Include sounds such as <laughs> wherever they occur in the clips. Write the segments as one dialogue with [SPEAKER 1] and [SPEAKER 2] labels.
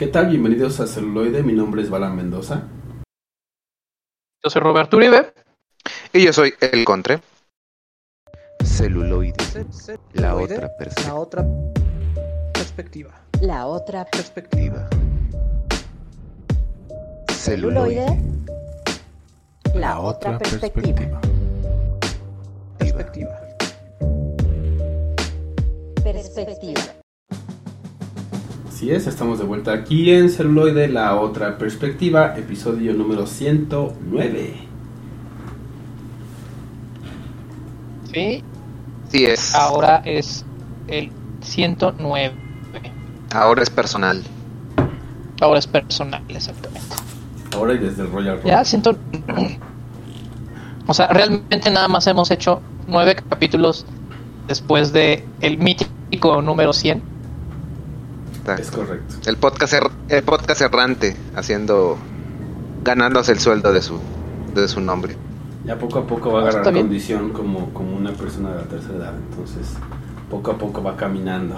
[SPEAKER 1] ¿Qué tal? Bienvenidos a Celuloide. Mi nombre es Bala Mendoza.
[SPEAKER 2] Yo soy Roberto Uribe.
[SPEAKER 3] Y yo soy El Contre.
[SPEAKER 4] Celuloide. La otra perspectiva.
[SPEAKER 2] La otra perspectiva.
[SPEAKER 5] La otra
[SPEAKER 2] Perspectiva.
[SPEAKER 4] Celuloide.
[SPEAKER 5] celuloide. La otra perspectiva.
[SPEAKER 2] Perspectiva.
[SPEAKER 5] Perspectiva.
[SPEAKER 1] Así es, estamos de vuelta aquí en Celuloide, la otra perspectiva, episodio número 109.
[SPEAKER 2] Sí,
[SPEAKER 3] Sí es.
[SPEAKER 2] ahora es el 109.
[SPEAKER 3] Ahora es personal.
[SPEAKER 2] Ahora es personal, exactamente.
[SPEAKER 1] Ahora y desde el Royal
[SPEAKER 2] Ya,
[SPEAKER 1] Rumble.
[SPEAKER 2] 100. O sea, realmente nada más hemos hecho nueve capítulos después de el mítico número 100.
[SPEAKER 3] Está-
[SPEAKER 1] Es correcto.
[SPEAKER 3] El podcast, er- el podcast errante, haciendo, ganándose el sueldo de su, de su nombre.
[SPEAKER 1] Ya poco a poco va a agarrar
[SPEAKER 2] bien.
[SPEAKER 1] condición como, como una persona de la tercera edad. Entonces, poco a poco va caminando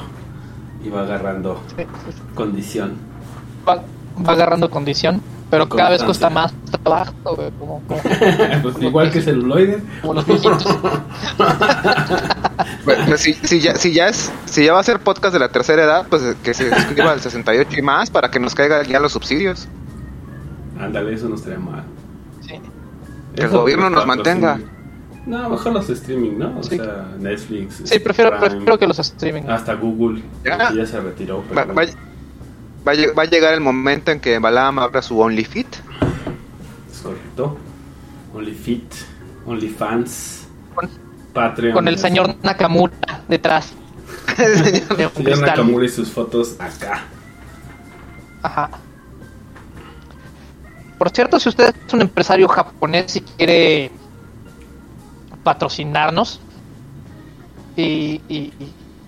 [SPEAKER 1] y va agarrando condición.
[SPEAKER 2] Va, va agarrando condición, pero cada vez cuesta más trabajo, güey, como, como, <laughs>
[SPEAKER 1] pues igual que celuloide.
[SPEAKER 2] como los. <laughs>
[SPEAKER 3] Bueno, pues si, si ya, si, ya es, si ya va a ser podcast de la tercera edad, pues que se suscriba al 68 y más para que nos caigan ya los subsidios.
[SPEAKER 1] Ándale, eso no estaría mal.
[SPEAKER 2] Sí.
[SPEAKER 3] Que el gobierno nos mantenga.
[SPEAKER 1] No, mejor los streaming, ¿no? O
[SPEAKER 2] Sí.
[SPEAKER 1] sea, Netflix.
[SPEAKER 2] Sí, prefiero,
[SPEAKER 1] Prime,
[SPEAKER 2] prefiero que los streaming.
[SPEAKER 1] Hasta Google.
[SPEAKER 3] Ya.
[SPEAKER 1] se retiró. pero
[SPEAKER 3] Va,
[SPEAKER 1] bueno.
[SPEAKER 3] Va- a lleg- va a llegar el momento en que Balam abra su OnlyFit.
[SPEAKER 1] Es correcto. OnlyFit, OnlyFans,
[SPEAKER 2] Con-
[SPEAKER 1] Patreon.
[SPEAKER 2] Con el señor Nakamura detrás. <laughs> <laughs> de un
[SPEAKER 1] Señor. Nakamura y sus fotos acá.
[SPEAKER 2] Ajá. Por cierto, si usted es un empresario japonés y quiere patrocinarnos y, y-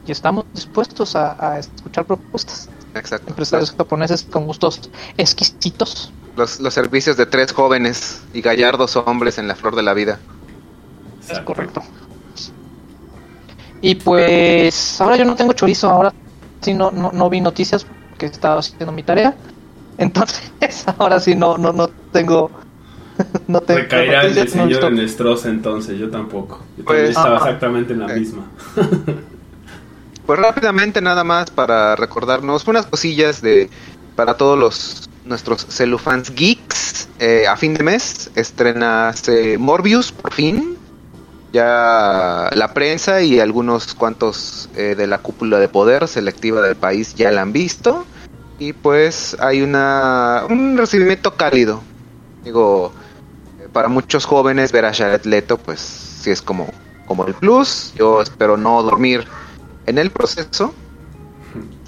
[SPEAKER 2] y estamos dispuestos a, a escuchar propuestas.
[SPEAKER 3] Exacto.
[SPEAKER 2] Empresarios japoneses con gustos exquisitos.
[SPEAKER 3] Los, los servicios de tres jóvenes y gallardos hombres en la flor de la vida.
[SPEAKER 2] Es correcto. Y pues ahora yo no tengo chorizo, ahora sí no, no, no vi noticias porque estaba haciendo mi tarea. <laughs> Entonces ahora sí no, no, no tengo... <laughs> No
[SPEAKER 1] Recaerá en el señor Nestroza entonces, yo tampoco. Yo
[SPEAKER 3] Pues-
[SPEAKER 1] también estaba
[SPEAKER 2] Ajá.
[SPEAKER 1] exactamente en la
[SPEAKER 3] Ok.
[SPEAKER 1] misma. <laughs>
[SPEAKER 3] Pues rápidamente nada más para recordarnos unas cosillas de para todos los nuestros celufans geeks. Eh, a fin de mes estrenase Morbius por fin. Ya la prensa y algunos cuantos eh, de la cúpula de poder selectiva del país ya la han visto. Y pues hay una un recibimiento cálido. Digo, eh, para muchos jóvenes ver a Jared Leto pues sí es como, como el plus. Yo espero no dormir en el proceso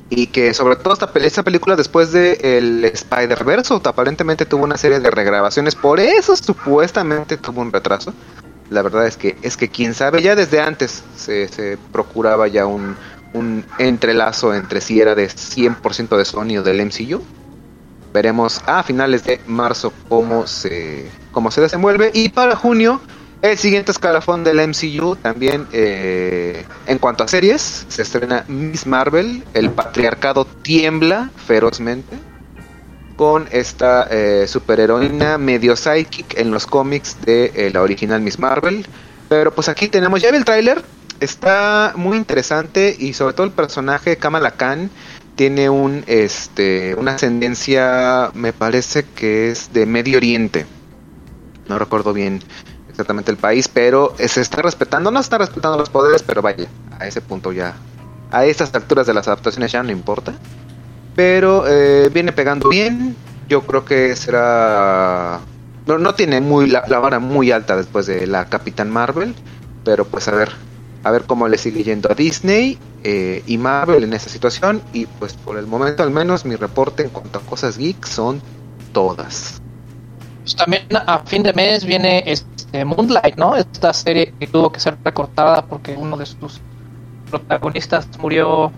[SPEAKER 3] y que sobre todo esta, pel- esta película después de el Spider-Verse aparentemente tuvo una serie de regrabaciones, por eso supuestamente tuvo un retraso. La verdad es que es que quién sabe, ya desde antes se, se procuraba ya un, un entrelazo entre si era de 100% de Sony o del MCU. Veremos a finales de marzo cómo se cómo se desenvuelve y para junio el siguiente escalafón del MCU también eh, en cuanto a series se estrena Miss Marvel, el patriarcado tiembla ferozmente con esta eh, superheroína medio psychic en los cómics de eh, la original Miss Marvel. Pero pues aquí tenemos, ya vi el tráiler, está muy interesante y sobre todo el personaje Kamala Khan tiene un este una ascendencia me parece que es de Medio Oriente. No recuerdo bien exactamente el país, pero se está respetando, no está respetando los poderes, pero vaya, a ese punto ya, a estas alturas de las adaptaciones ya no importa. Pero eh, viene pegando bien, yo creo que será... No, no tiene muy la, la vara muy alta después de la Capitán Marvel, pero pues a ver, a ver cómo le sigue yendo a Disney eh, y Marvel en esta situación. Y pues por el momento al menos mi reporte en cuanto a cosas geek son todas.
[SPEAKER 2] Pues también a fin de mes viene Moonlight, ¿no? Esta serie que tuvo que ser recortada porque uno de sus protagonistas murió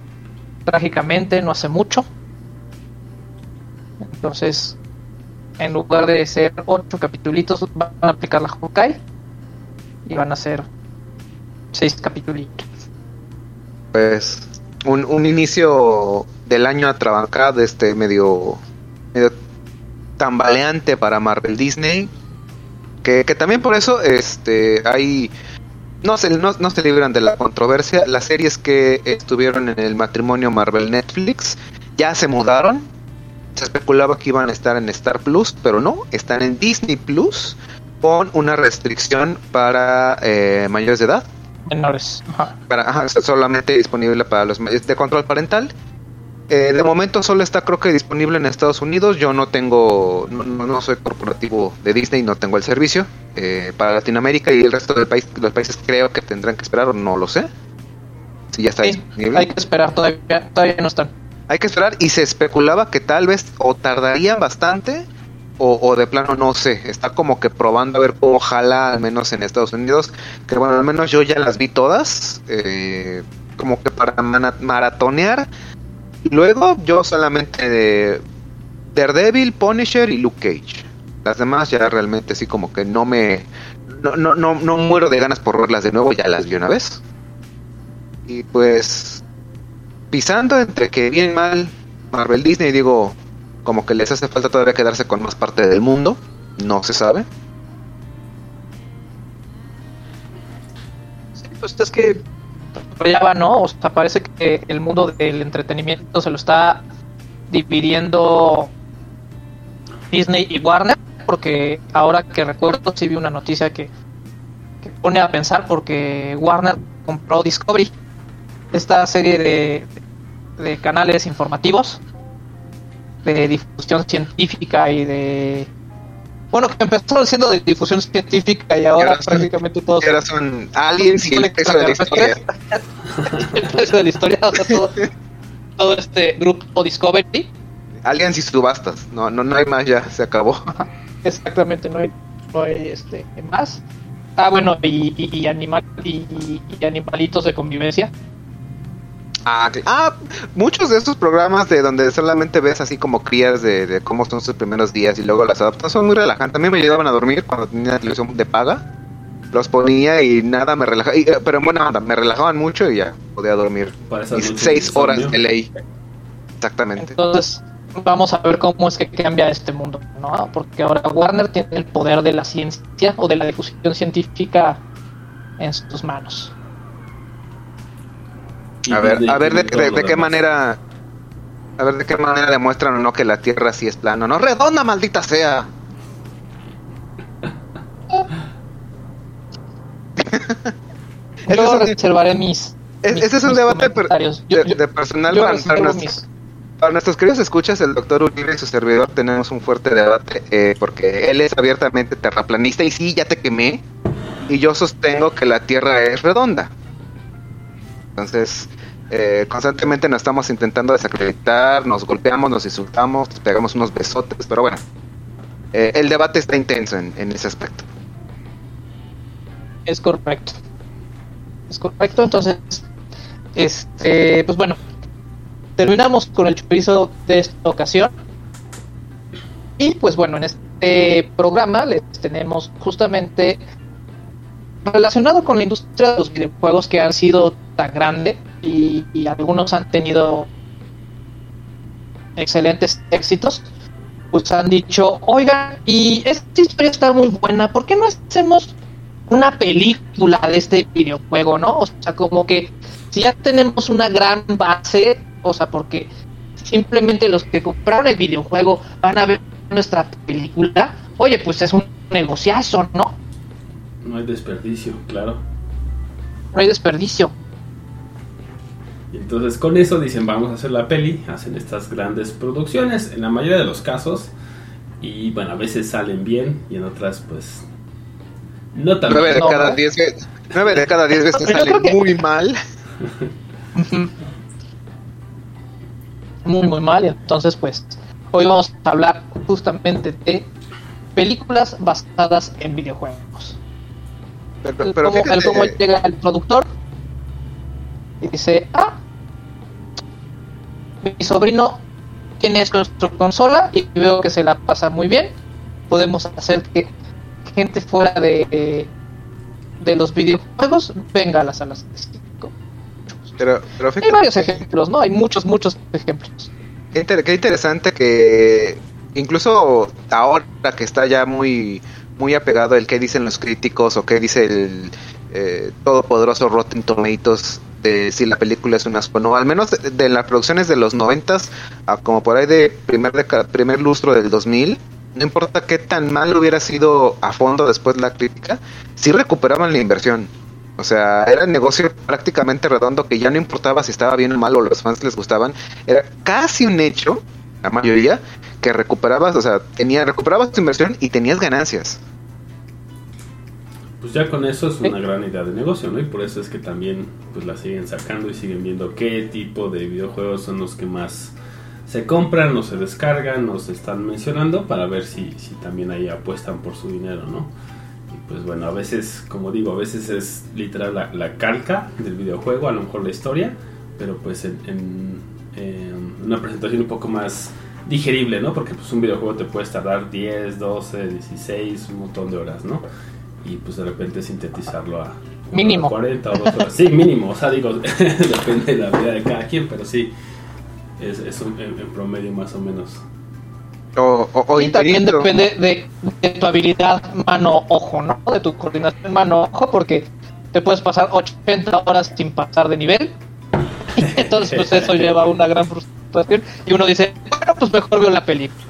[SPEAKER 2] trágicamente no hace mucho. Entonces, en lugar de ser ocho capitulitos, van a aplicar la Hawkeye y van a ser seis capitulitos.
[SPEAKER 3] Pues un, un inicio del año atrabancado, este medio, medio tambaleante para Marvel Disney. Que, que también por eso este hay no se, no, no se libran de la controversia. Las series que estuvieron en el matrimonio Marvel Netflix ya se mudaron. Se especulaba que iban a estar en Star Plus, pero no, están en Disney Plus con una restricción para eh, mayores de edad.
[SPEAKER 2] Menores. Ajá.
[SPEAKER 3] Para, ajá, solamente disponible para los mayores de control parental. Eh, de momento solo está creo que disponible en Estados Unidos. Yo no tengo, no, no- soy corporativo de Disney, no tengo el servicio. Eh, para Latinoamérica y el resto del país, los países creo que tendrán que esperar o no lo sé. Si ya está
[SPEAKER 2] Sí,
[SPEAKER 3] disponible.
[SPEAKER 2] hay que esperar, todavía, todavía no están.
[SPEAKER 3] Hay que esperar y se especulaba que tal vez o tardarían bastante o, o de plano no sé. Está como que probando a ver cómo jala, al menos en Estados Unidos. Que bueno, al menos yo ya las vi todas. eh, como que para maratonear. Luego yo solamente de Daredevil, Punisher y Luke Cage. Las demás ya realmente sí como que no me... No, no, no, muero de ganas por verlas de nuevo, ya las vi una vez. Y pues pisando entre que bien mal Marvel Disney, digo, como que les hace falta todavía quedarse con más parte del mundo, no se sabe.
[SPEAKER 2] Sí, pues es que va, ¿no? O sea, parece que el mundo del entretenimiento se lo está dividiendo Disney y Warner, porque ahora que recuerdo sí vi una noticia que, que pone a pensar porque Warner compró Discovery, esta serie de, de canales informativos de difusión científica y de bueno que empezó siendo de difusión científica y ahora
[SPEAKER 3] son-
[SPEAKER 2] prácticamente todos
[SPEAKER 3] ahora son aliens y el peso de la historia. <laughs>
[SPEAKER 2] el peso de la historia, o sea, todo, todo este grupo Discovery,
[SPEAKER 3] Aliens y subastas, no, no, no hay más ya, se acabó.
[SPEAKER 2] exactamente, no hay, no hay este, más. Ah, bueno, y, y, y animal, y, y animalitos de convivencia.
[SPEAKER 3] Ah, ah, muchos de estos programas de donde solamente ves así como crías de, de cómo son sus primeros días y luego las adaptan son muy relajantes. A mí me ayudaban a dormir cuando tenía televisión de paga. Los ponía y nada me relajaba. y, eh, pero en buena onda, me relajaban mucho y ya podía dormir.
[SPEAKER 1] Noches
[SPEAKER 3] seis horas de ley. Exactamente.
[SPEAKER 2] Entonces, vamos a ver cómo es que cambia este mundo, ¿no? Porque ahora Warner tiene el poder de la ciencia o de la difusión científica en sus manos.
[SPEAKER 3] A ver,
[SPEAKER 1] Disney
[SPEAKER 3] a ver de, de- de qué manera. A ver de qué manera demuestran o no que la Tierra sí es plana. No, redonda, maldita sea. <laughs> Ese
[SPEAKER 2] Yo
[SPEAKER 3] es un-
[SPEAKER 2] reservaré mis.
[SPEAKER 3] Es-
[SPEAKER 2] mis-
[SPEAKER 3] ese es un debate de,
[SPEAKER 2] Yo- yo-
[SPEAKER 3] de personal
[SPEAKER 2] yo
[SPEAKER 3] para, para
[SPEAKER 2] mis-
[SPEAKER 3] para nuestros queridos escuchas, el doctor Uribe y su servidor tenemos un fuerte debate eh, porque él es abiertamente terraplanista y sí, ya te quemé. Y yo sostengo que la Tierra es redonda. Entonces, eh, constantemente nos estamos intentando desacreditar, nos golpeamos, nos insultamos, nos pegamos unos besotes, pero bueno, eh, el debate está intenso en, ese aspecto.
[SPEAKER 2] Es correcto. Es correcto, entonces, este, pues bueno, terminamos con el chorizo de esta ocasión. Y pues bueno, en este programa les tenemos justamente relacionado con la industria de los videojuegos que han sido tan grande y, y algunos han tenido excelentes éxitos. Pues han dicho, oigan, y esta historia está muy buena, ¿por qué no hacemos una película de este videojuego, ¿no? O sea, como que si ya tenemos una gran base, o sea, porque simplemente los que compraron el videojuego van a ver nuestra película, oye, pues es un negociazo, ¿no?
[SPEAKER 1] No hay desperdicio, claro.
[SPEAKER 2] No hay desperdicio.
[SPEAKER 1] Entonces con eso dicen vamos a hacer la peli, hacen estas grandes producciones, en la mayoría de los casos, y bueno, a veces salen bien y en otras pues no tan
[SPEAKER 3] Nueve de
[SPEAKER 2] No,
[SPEAKER 3] cada diez veces, nueve de cada diez veces
[SPEAKER 2] Pero <laughs> yo
[SPEAKER 3] sale
[SPEAKER 2] creo que-
[SPEAKER 3] muy mal.
[SPEAKER 2] Muy muy mal. Y entonces pues hoy vamos a hablar justamente de películas basadas en videojuegos.
[SPEAKER 3] Pero,
[SPEAKER 2] el,
[SPEAKER 3] pero
[SPEAKER 2] cómo, el cómo llega el productor y dice ah mi sobrino tiene nuestra consola y veo que se la pasa muy bien podemos hacer que gente fuera de de los videojuegos venga a las salas de cinco
[SPEAKER 3] Pero, pero
[SPEAKER 2] Hay varios ejemplos, ¿no? Hay muchos, muchos ejemplos.
[SPEAKER 3] qué, inter- qué interesante que incluso ahora que está ya muy muy apegado el que dicen los críticos o qué dice el eh, todopoderoso Rotten Tomatoes de si la película es un asco no, al menos de, de las producciones de los noventas a como por ahí de primer deca- primer lustro del 2000 no importa qué tan mal hubiera sido a fondo después la crítica, sí recuperaban la inversión. O sea, era un negocio prácticamente redondo que ya no importaba si estaba bien o mal o los fans les gustaban. Era casi un hecho, la mayoría, que recuperabas, o sea, tenía, recuperabas tu inversión y tenías ganancias.
[SPEAKER 1] Pues ya con eso es una gran idea de negocio, ¿no? Y por eso es que también pues la siguen sacando y siguen viendo qué tipo de videojuegos son los que más se compran o se descargan o se están mencionando para ver si, si también ahí apuestan por su dinero, ¿no? Y pues bueno, a veces, como digo, a veces es literal la, la calca del videojuego, a lo mejor la historia, pero pues en, en- en una presentación un poco más digerible, ¿no? Porque pues un videojuego te puedes tardar 10, 12, 16, un montón de horas, ¿no? Y pues de repente sintetizarlo a
[SPEAKER 2] Mínimo.
[SPEAKER 1] hora 40 o dos horas. Sí, mínimo, o sea, digo, <laughs> depende de la vida de cada quien, pero sí, es, es un, en, en promedio más o menos.
[SPEAKER 3] O, o, o
[SPEAKER 2] y también depende de, de tu habilidad mano-ojo, ¿no? De tu coordinación mano-ojo, porque te puedes pasar 80 horas sin pasar de nivel. <laughs> Entonces, pues eso <laughs> lleva a una gran frustración. Y uno dice, bueno, pues mejor veo la película.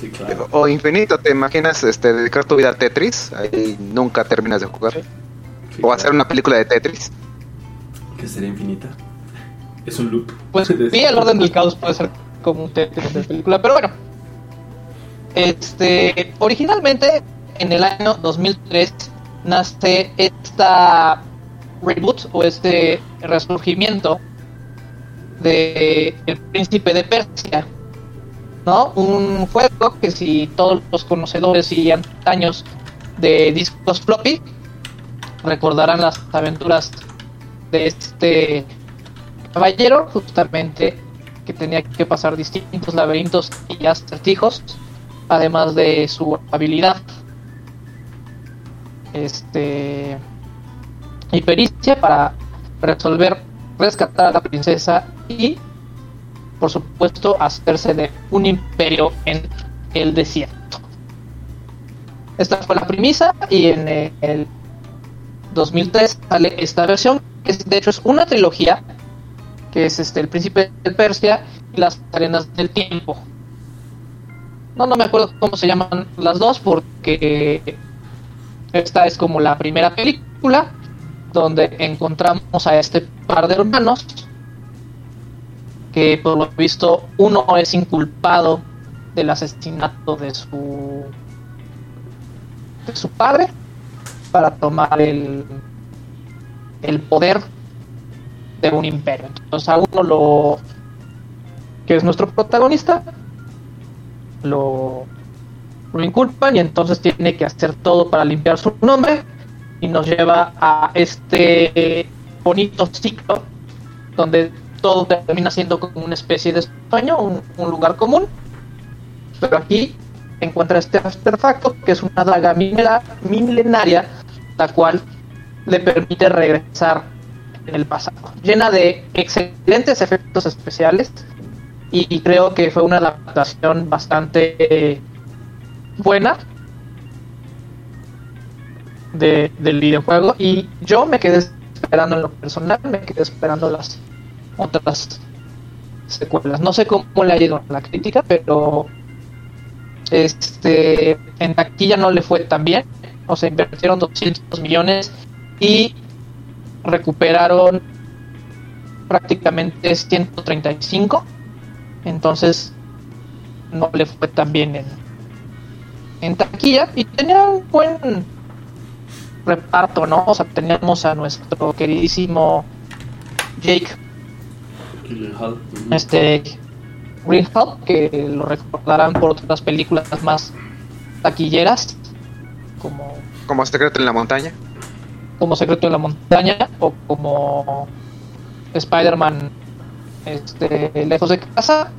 [SPEAKER 1] Sí, claro.
[SPEAKER 3] O infinito, ¿te imaginas este, dedicar tu vida a Tetris? Ahí nunca terminas de jugar.
[SPEAKER 1] Sí,
[SPEAKER 3] O hacer una película de Tetris.
[SPEAKER 1] Que sería infinita. Es un loop.
[SPEAKER 2] Pues <laughs> sí, el orden del caos puede ser como un Tetris de película, pero bueno. Este, originalmente en el año 2003 nace esta reboot o este resurgimiento de El Príncipe de Persia, ¿no? Un juego que si todos los conocedores y antaños de discos floppy recordarán las aventuras de este caballero justamente que tenía que pasar distintos laberintos y acertijos además de su habilidad este y pericia para resolver rescatar a la princesa y por supuesto hacerse de un imperio en el desierto. Esta fue la premisa y en el 2003 sale esta versión que es, de hecho es una trilogía que es este el príncipe de Persia y las arenas del tiempo. No no me acuerdo cómo se llaman las dos porque esta es como la primera película donde encontramos a este par de hermanos que por lo visto uno es inculpado del asesinato de su de su padre para tomar el el poder de un imperio. Entonces a uno lo que es nuestro protagonista lo lo inculpan y entonces tiene que hacer todo para limpiar su nombre y nos lleva a este bonito ciclo donde todo termina siendo como una especie de sueño, un, lugar común, pero aquí encuentra este artefacto que es una daga milenaria, la cual le permite regresar en el pasado, llena de excelentes efectos especiales y, y creo que fue una adaptación bastante eh, buena de, del videojuego. Y yo me quedé esperando en lo personal, me quedé esperando las otras secuelas. No sé cómo le ha ido la crítica, pero este en taquilla no le fue tan bien. O sea, invirtieron 200 millones y recuperaron prácticamente 135. Entonces no le fue tan bien en, en taquilla y tenía un buen reparto, ¿no? O sea, teníamos a nuestro queridísimo Jake Este Greenhall, que lo recordarán por otras películas más taquilleras, como,
[SPEAKER 3] Como secreto en la montaña.
[SPEAKER 2] como Secreto en la Montaña o como Spider-Man este, Lejos de Casa.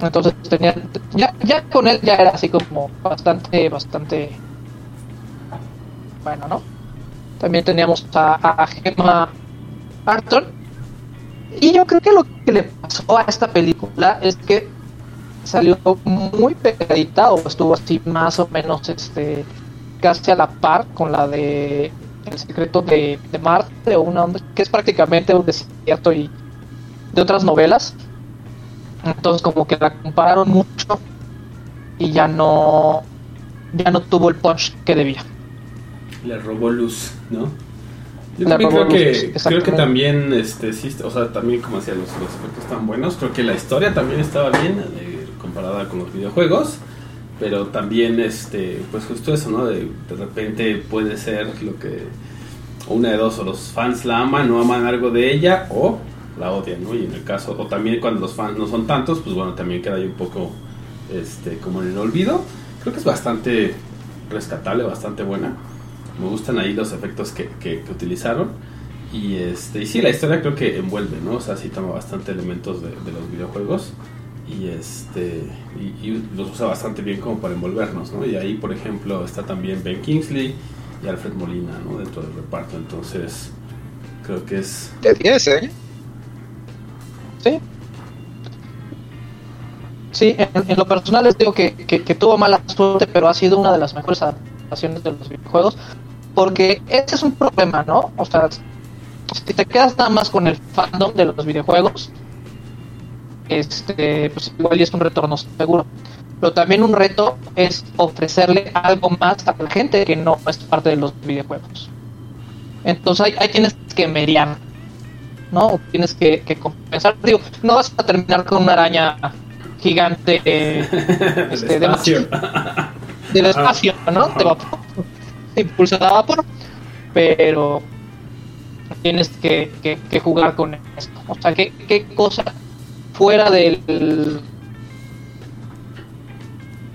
[SPEAKER 2] Entonces tenían, ya, ya con él ya era así como bastante, bastante bueno, ¿no? También teníamos a, a Gemma Arthur, Y yo creo que lo que le pasó a esta película es que salió muy pegadita o estuvo así más o menos este casi a la par con la de El secreto de, Marte o una onda que es prácticamente un desierto y de otras novelas. Entonces como que la compararon mucho y ya no ya no tuvo el punch que debía.
[SPEAKER 1] Le robó luz, ¿no? Yo también creo que, creo que también, este, sí, o sea, también como decía, los, los efectos están buenos. Creo que la historia también estaba bien eh, comparada con los videojuegos. Pero también, este, pues justo eso, ¿no? De, de repente puede ser lo que, o una de dos, o los fans la aman, no aman algo de ella, o la odian, ¿no? Y en el caso, o también cuando los fans no son tantos, pues bueno, también queda ahí un poco, este, como en el olvido. Creo que es bastante rescatable, bastante buena. Me gustan ahí los efectos que, que- utilizaron. Y este y sí, la historia creo que envuelve, ¿no? O sea, sí toma bastante elementos de, los videojuegos. Y este y, los usa bastante bien como para envolvernos, ¿no? Y ahí, por ejemplo, está también Ben Kingsley y Alfred Molina, ¿no? Dentro del reparto. Entonces, creo que es.
[SPEAKER 3] De 10, ¿eh?
[SPEAKER 2] Sí. Sí, en, en lo personal les digo que, que- que tuvo mala suerte, pero ha sido una de las mejores adaptaciones de los videojuegos, porque ese es un problema, ¿no? O sea, si te quedas nada más con el fandom de los videojuegos, este, pues igual y es un retorno seguro. Pero también un reto es ofrecerle algo más a la gente que no es parte de los videojuegos. Entonces ahí, ahí tienes que mediar, ¿no? Tienes que, que compensar. Digo, no vas a terminar con una araña gigante eh,
[SPEAKER 1] del <laughs>
[SPEAKER 2] este, de-
[SPEAKER 1] espacio.
[SPEAKER 2] del <laughs> espacio, ¿no? De vapor, impulsada a vapor, pero tienes que, que- que jugar con esto. O sea, ¿qué, qué cosa fuera del...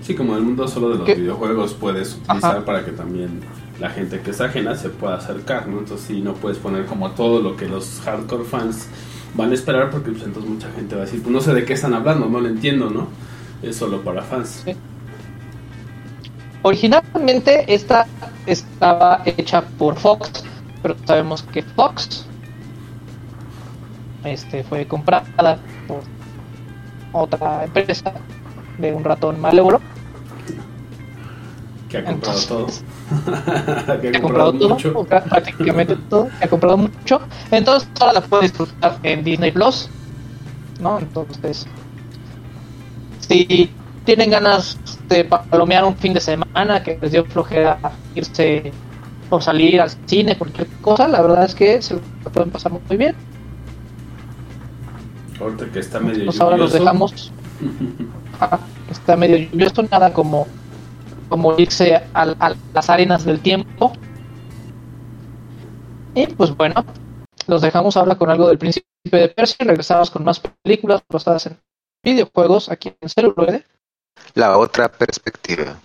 [SPEAKER 1] Sí, como el mundo solo de los
[SPEAKER 2] ¿Qué?
[SPEAKER 1] videojuegos puedes utilizar
[SPEAKER 2] Ajá.
[SPEAKER 1] para que también la gente que es ajena se pueda acercar, ¿no? Entonces sí, no puedes poner como todo lo que los hardcore fans van a esperar porque pues entonces mucha gente va a decir, pues no sé de qué están hablando, no lo entiendo, ¿no? Es solo para fans.
[SPEAKER 2] Sí. Originalmente esta estaba hecha por Fox, pero sabemos que Fox este, fue comprada por otra empresa de un ratón malévolo
[SPEAKER 1] Que ha comprado
[SPEAKER 2] Entonces,
[SPEAKER 1] todo. <laughs> que
[SPEAKER 2] ha comprado todo,
[SPEAKER 1] mucho.
[SPEAKER 2] prácticamente todo, que ha comprado mucho. Entonces ahora la puedes disfrutar en Disney Plus, ¿no? Entonces, si tienen ganas de palomear un fin de semana que les dio flojera irse o salir al cine, cualquier cosa, la verdad es que se lo pueden pasar muy bien.
[SPEAKER 1] Ahorita que está medio
[SPEAKER 2] Pues ahora los dejamos. <laughs> Ajá, está medio lluvioso, nada como, como irse a, las arenas del tiempo. Y pues bueno, los dejamos ahora con algo del príncipe de Persia y regresamos con más películas basadas en videojuegos aquí en celuloide.
[SPEAKER 3] La otra perspectiva.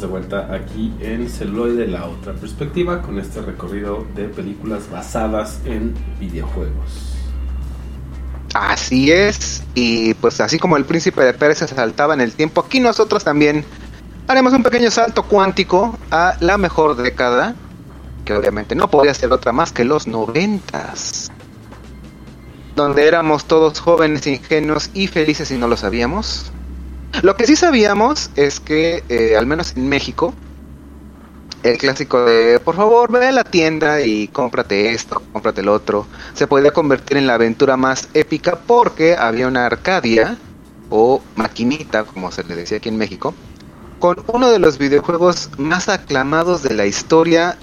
[SPEAKER 1] De vuelta aquí en Celuloide, la otra perspectiva, con este recorrido de películas basadas en videojuegos.
[SPEAKER 3] Así es, y pues así como el príncipe de Pérez se saltaba en el tiempo, aquí nosotros también haremos un pequeño salto cuántico a la mejor década, que obviamente no podía ser otra más que los noventas, donde éramos todos jóvenes, ingenuos y felices y no lo sabíamos. Lo que sí sabíamos es que, eh, al menos en México, el clásico de por favor ve a la tienda y cómprate esto, cómprate el otro, se podía convertir en la aventura más épica porque había una Arcadia o maquinita, como se le decía aquí en México, con uno de los videojuegos más aclamados de la historia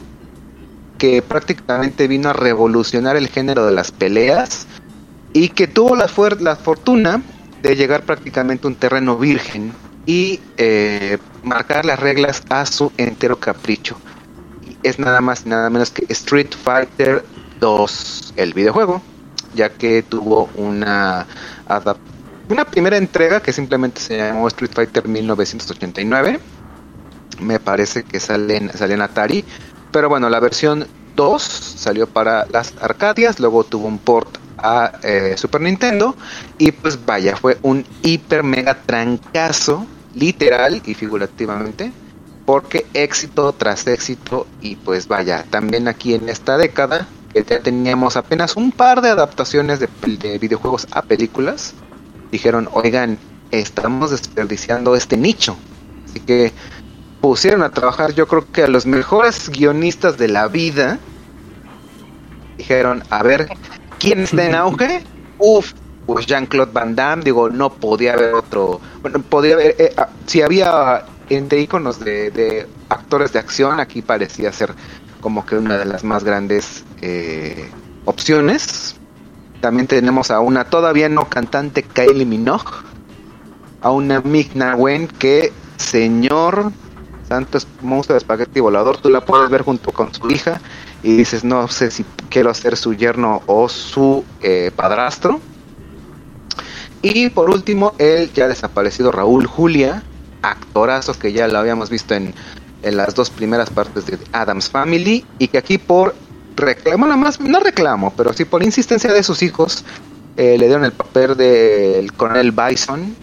[SPEAKER 3] que prácticamente vino a revolucionar el género de las peleas y que tuvo la, la fortuna de llegar prácticamente a un terreno virgen y eh, marcar las reglas a su entero capricho. Es nada más y nada menos que Street Fighter 2, el videojuego, ya que tuvo una una primera entrega que simplemente se llamó Street Fighter 1989. Me parece que sale en, en Atari. Pero bueno, la versión 2 salió para las Arcadias, luego tuvo un port a eh, Super Nintendo. Y pues vaya, fue un hiper mega trancazo, literal y figurativamente, porque éxito tras éxito. Y pues vaya, también aquí en esta década que ya teníamos apenas un par de adaptaciones de, de videojuegos a películas, dijeron, oigan, estamos desperdiciando este nicho, así que pusieron a trabajar yo creo que a los mejores guionistas de la vida, dijeron, a ver, ¿quién está en auge? Uf, pues Jean-Claude Van Damme, digo, no podía haber otro, bueno, podía haber, eh, ah, si había entre iconos de, de actores de acción, aquí parecía ser como que una de las más grandes eh, opciones. También tenemos a una todavía no cantante Kylie Minogue, a una Mick Wen que, señor Santos monstruo de espagueti volador, tú la puedes ver junto con su hija y dices, no sé si quiero ser su yerno o su eh, padrastro. Y por último, el ya desaparecido Raúl Julia, actorazo que ya lo habíamos visto en, en las dos primeras partes de Adams Family y que aquí por reclamo, nada más, no reclamo, pero sí por insistencia de sus hijos, eh, le dieron el papel del coronel Bison.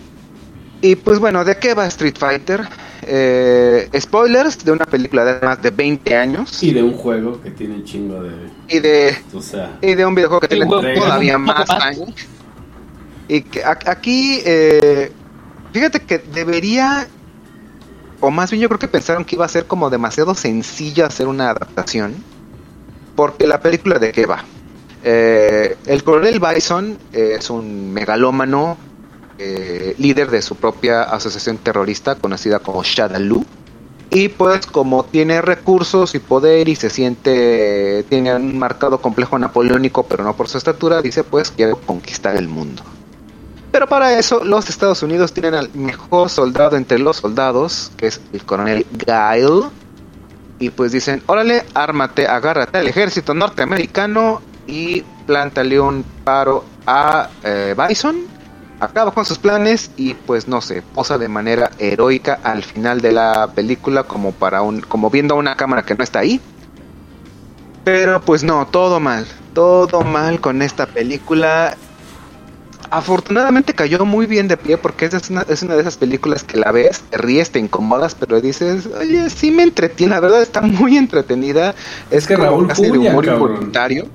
[SPEAKER 3] Y pues bueno, ¿de qué va Street Fighter? Eh, spoilers de una película de más de 20 años
[SPEAKER 1] Y de un juego que tiene un chingo de.
[SPEAKER 3] y de
[SPEAKER 1] O sea,
[SPEAKER 3] y de un videojuego que tiene todavía más
[SPEAKER 2] más.
[SPEAKER 3] años. Y que a- aquí, eh, fíjate que debería, o más bien yo creo que pensaron que iba a ser como demasiado sencillo hacer una adaptación, porque la película de qué va. Eh, el coronel Bison es un megalómano, eh, líder de su propia asociación terrorista conocida como Shadaloo. Y pues como tiene recursos y poder y se siente, tiene un marcado complejo napoleónico, pero no por su estatura, dice pues quiero conquistar el mundo. Pero para eso los Estados Unidos tienen al mejor soldado entre los soldados, que es el coronel Guile. Y pues dicen, órale, ármate, agárrate al ejército norteamericano y plántale un paro a eh, Bison. Acaba con sus planes y pues no sé, posa de manera heroica al final de la película como para un, como viendo a una cámara que no está ahí. Pero pues no, todo mal, todo mal con esta película. Afortunadamente cayó muy bien de pie porque es una, es una de esas películas que la ves, te ríes, te incomodas, pero dices, oye, sí me entretiene, la verdad está muy entretenida. Es
[SPEAKER 1] que Raúl
[SPEAKER 3] casi de
[SPEAKER 1] Julia,
[SPEAKER 3] humor
[SPEAKER 1] cabrón.
[SPEAKER 3] involuntario.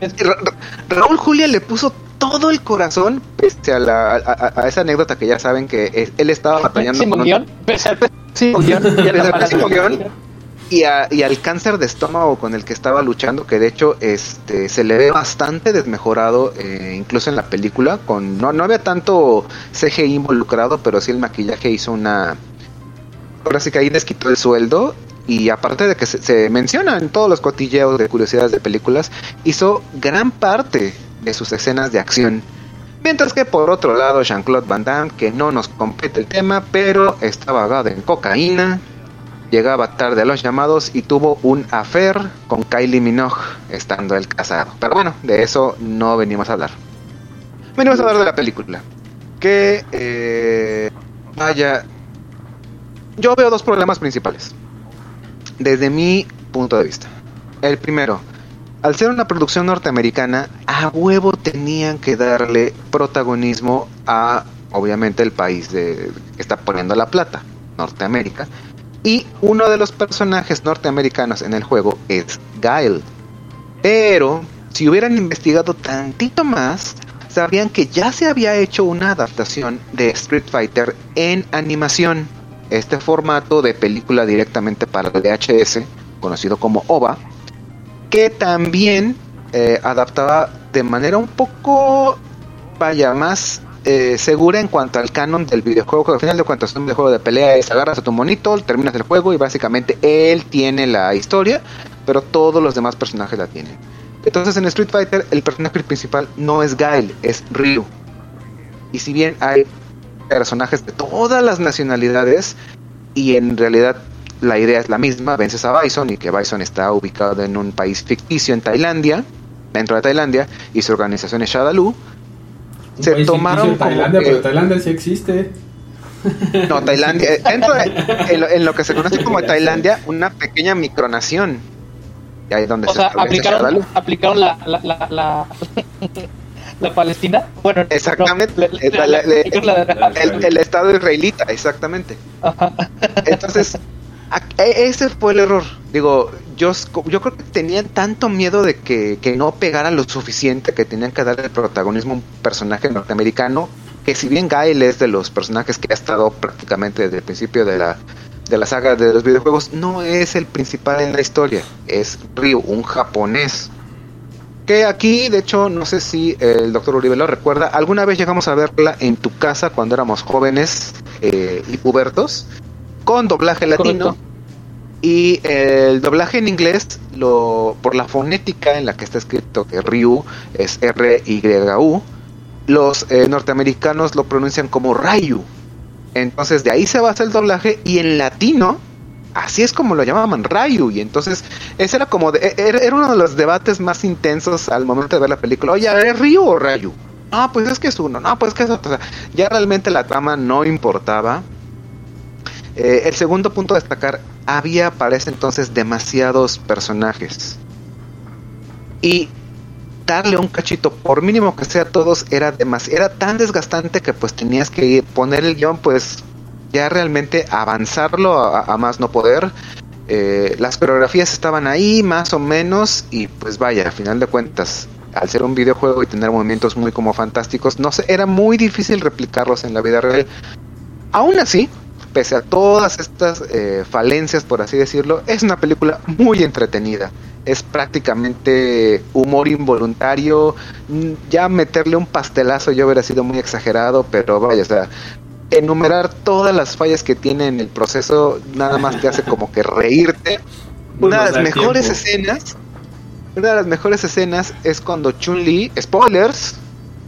[SPEAKER 3] Ra- Ra- Raúl Julia le puso todo el corazón, pese a, la, a, esa anécdota que ya saben que es- él estaba batallando con un-. <laughs>
[SPEAKER 2] Pese al pésimo
[SPEAKER 3] guion, <laughs> guion y, a- y al cáncer de estómago con el que estaba luchando, que de hecho este se le ve bastante desmejorado, eh, incluso en la película, con no, no había tanto CGI involucrado, pero sí el maquillaje hizo una... Ahora sí que ahí les quitó el sueldo y aparte de que se, se menciona en todos los cotilleos de curiosidades de películas, hizo gran parte de sus escenas de acción. Mientras que por otro lado Jean-Claude Van Damme, que no nos compete el tema, pero estaba ahogado en cocaína, llegaba tarde a los llamados y tuvo un affair con Kylie Minogue, estando él casado. Pero bueno, de eso no venimos a hablar. Venimos a hablar de la película. Que, eh, vaya, yo veo dos problemas principales. Desde mi punto de vista. El primero, al ser una producción norteamericana, a huevo tenían que darle protagonismo a, obviamente, el país que está poniendo la plata, Norteamérica. Y uno de los personajes norteamericanos en el juego es Guile. Pero, si hubieran investigado tantito más, sabrían que ya se había hecho una adaptación de Street Fighter en animación. Este formato de película directamente para el VHS, conocido como OVA, que también eh, adaptaba de manera un poco, vaya, más eh, segura en cuanto al canon del videojuego. que Al final de cuentas, un videojuego de pelea es agarras a tu monito, terminas el juego y básicamente él tiene la historia, pero todos los demás personajes la tienen. Entonces en Street Fighter el personaje principal no es Guile, es Ryu. Y si bien hay personajes de todas las nacionalidades y en realidad la idea es la misma, vences a Bison y que Bison está ubicado en un país ficticio en Tailandia, dentro de Tailandia, y su organización es Shadaloo.
[SPEAKER 1] Un
[SPEAKER 3] Se
[SPEAKER 1] país
[SPEAKER 3] tomaron
[SPEAKER 1] en
[SPEAKER 3] como
[SPEAKER 1] Tailandia,
[SPEAKER 3] que-
[SPEAKER 1] pero Tailandia sí existe.
[SPEAKER 3] No, Tailandia, eh, dentro de, en, lo, en lo que se conoce como Tailandia, una pequeña micronación. Y ahí es donde
[SPEAKER 2] O
[SPEAKER 3] se
[SPEAKER 2] sea, aplicaron, aplicaron la, la, la, la, la Palestina. Bueno, no,
[SPEAKER 3] Exactamente.
[SPEAKER 2] la-
[SPEAKER 3] Eh,
[SPEAKER 2] la-
[SPEAKER 3] la-
[SPEAKER 2] la-
[SPEAKER 3] la-
[SPEAKER 2] la-
[SPEAKER 3] El, el Estado israelita, exactamente.
[SPEAKER 2] Ajá.
[SPEAKER 3] Entonces, e- ese fue el error. Digo, yo, yo creo que tenían tanto miedo de que, no pegara lo suficiente que tenían que darle el protagonismo a un personaje norteamericano, que si bien Gael es de los personajes que ha estado prácticamente desde el principio de la, de la saga de los videojuegos, no es el principal en la historia, es Ryu, un japonés. Que aquí, de hecho, no sé si el doctor Uribe lo recuerda, alguna vez llegamos a verla en tu casa cuando éramos jóvenes eh, y pubertos, con doblaje latino.
[SPEAKER 2] Correcto.
[SPEAKER 3] Y el doblaje en inglés, lo, por la fonética en la que está escrito que Ryu es R-Y-U, los eh, norteamericanos lo pronuncian como Ryu. Entonces de ahí se basa el doblaje y en latino, así es como lo llamaban Ryu. Y entonces ese era como, de- e, era, uno de los debates más intensos al momento de ver la película. Oye, ¿es Ryu o Ryu? No, pues es que es uno, no, pues que es otro. O sea, ya realmente la trama no importaba. Eh, el segundo punto a destacar, había para ese entonces demasiados personajes. Y darle un cachito, por mínimo que sea a todos, era demas era tan desgastante que pues tenías que poner el guion, pues ya realmente avanzarlo a, a más no poder. Eh, las coreografías estaban ahí más o menos y pues vaya, a final de cuentas, al ser un videojuego y tener movimientos muy como fantásticos, no sé, era muy difícil replicarlos en la vida real. Aún así, pese a todas estas eh, falencias, por así decirlo, es una película muy entretenida. Es prácticamente humor involuntario. Mm, Ya meterle un pastelazo yo hubiera sido muy exagerado, pero vaya, o sea, enumerar todas las fallas que tiene en el proceso nada más te hace como que reírte. <laughs> Una de las mejores
[SPEAKER 1] tiempo.
[SPEAKER 3] escenas, una de las mejores escenas es cuando Chun-Li, spoilers,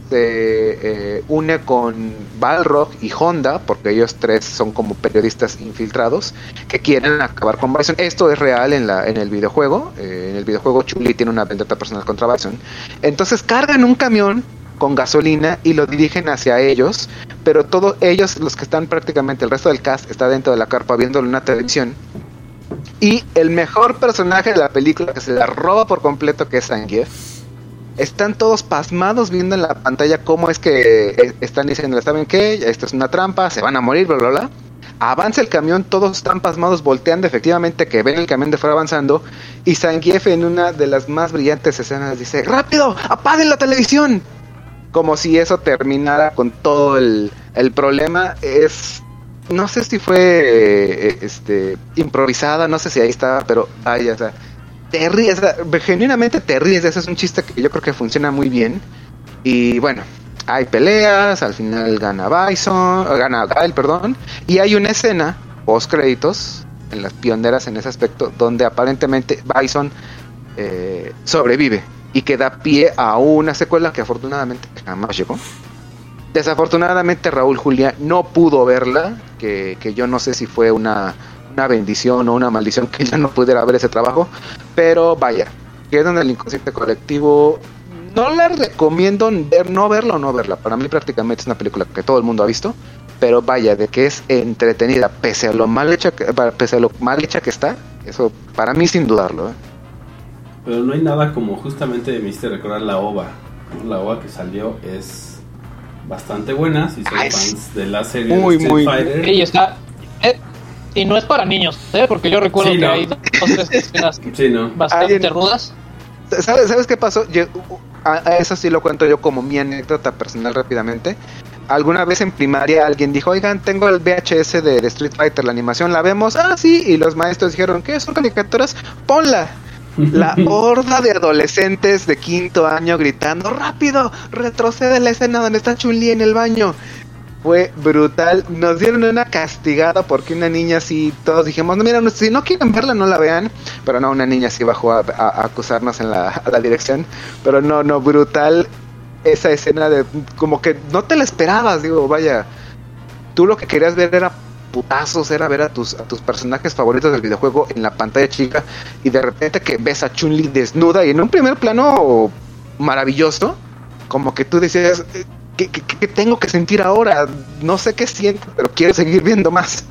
[SPEAKER 3] se eh, une con Balrog y Honda, porque ellos tres son como periodistas infiltrados que quieren acabar con Bison. Esto es real en, la, en el videojuego. eh, en el videojuego Chun-Li tiene una vendetta personal contra Bison. Entonces cargan un camión con gasolina y lo dirigen hacia ellos, pero todos ellos, los que están prácticamente, el resto del cast está dentro de la carpa viéndolo en una televisión. Y el mejor personaje de la película que se la roba por completo, que es Zangief, están todos pasmados viendo en la pantalla cómo es que eh, están diciendo, ¿saben qué? Esto es una trampa, se van a morir, bla, bla, bla. Avanza el camión, todos están pasmados, volteando efectivamente que ven el camión de fuera avanzando. Y Zangief en una de las más brillantes escenas dice, ¡Rápido! ¡Apaguen la televisión! Como si eso terminara con todo el, el problema. Es... No sé si fue eh, este, improvisada, no sé si ahí estaba, pero vaya, o sea, te ríes, genuinamente te ríes, eso es un chiste que yo creo que funciona muy bien. Y bueno, hay peleas, al final gana Bison, gana Gael, perdón, y hay una escena post créditos en las pioneras en ese aspecto donde aparentemente Bison eh, sobrevive y que da pie a una secuela que afortunadamente jamás llegó. Desafortunadamente Raúl Julia no pudo verla, que, que yo no sé si fue una, una bendición o una maldición que ya no pudiera ver ese trabajo, pero vaya, queda en el inconsciente colectivo. No la recomiendo ver, no verla o no verla. Para mí prácticamente es una película que todo el mundo ha visto. pero vaya, de que es entretenida, pese a lo mal hecha que, pese a lo mal hecha que está, eso para mí sin dudarlo. ¿eh?
[SPEAKER 1] Pero no hay nada como justamente me hiciste recordar la OVA. ¿no? La OVA que salió es bastante buena, si son
[SPEAKER 3] Ah,
[SPEAKER 1] fans de la serie
[SPEAKER 3] muy,
[SPEAKER 1] de Street
[SPEAKER 3] muy-
[SPEAKER 1] Fighter.
[SPEAKER 2] Y está. eh, y no es para niños, ¿eh? porque yo recuerdo
[SPEAKER 1] Sí,
[SPEAKER 2] que
[SPEAKER 1] no.
[SPEAKER 2] hay dos tres escenas <laughs>
[SPEAKER 1] Sí, ¿no?
[SPEAKER 2] bastante rudas.
[SPEAKER 3] ¿Sabes, ¿Sabes qué pasó? Yo- a, a eso sí lo cuento yo como mi anécdota personal rápidamente. Alguna vez en primaria alguien dijo, oigan, tengo el VHS de, de Street Fighter, la animación, ¿la vemos? Ah, sí, y los maestros dijeron, ¿qué? ¿Son caricaturas? Ponla. La <laughs> horda de adolescentes de quinto año gritando, rápido, retrocede la escena donde está Chun-Li en el baño. Fue brutal, nos dieron una castigada porque una niña así, todos dijimos, no, mira, si no quieren verla, no la vean. Pero no, una niña sí bajó a, acusarnos en la, dirección. Pero no, no, brutal esa escena de como que no te la esperabas, digo, vaya. Tú lo que querías ver era putazos, era ver a tus, a tus personajes favoritos del videojuego en la pantalla chica y de repente que ves a Chun-Li desnuda y en un primer plano maravilloso, como que tú decías, ¿qué, qué- qué tengo que sentir ahora? No sé qué siento, pero quiero seguir viendo más.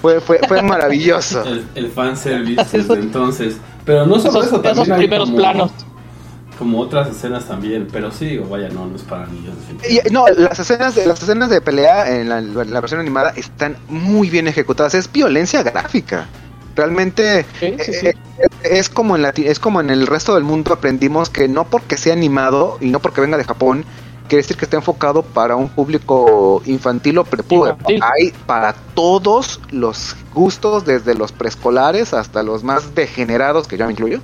[SPEAKER 3] Fue, fue, fue <laughs> maravilloso.
[SPEAKER 1] El, el fanservice desde entonces. Pero no solo
[SPEAKER 2] Esos,
[SPEAKER 1] eso, también
[SPEAKER 2] esos primeros
[SPEAKER 1] como,
[SPEAKER 2] planos.
[SPEAKER 1] como otras escenas también. Pero sí, digo, vaya, no, no es para niños.
[SPEAKER 3] Y, no, las escenas, de, las escenas de pelea en la, la versión animada están muy bien ejecutadas. Es violencia gráfica. Realmente
[SPEAKER 2] Sí, sí, sí.
[SPEAKER 3] eh, es como en la, es como en el resto del mundo aprendimos que no porque sea animado y no porque venga de Japón quiere decir que está enfocado para un público infantil o prepuber. Hay para todos los gustos, desde los preescolares hasta los más degenerados, que yo me incluyo.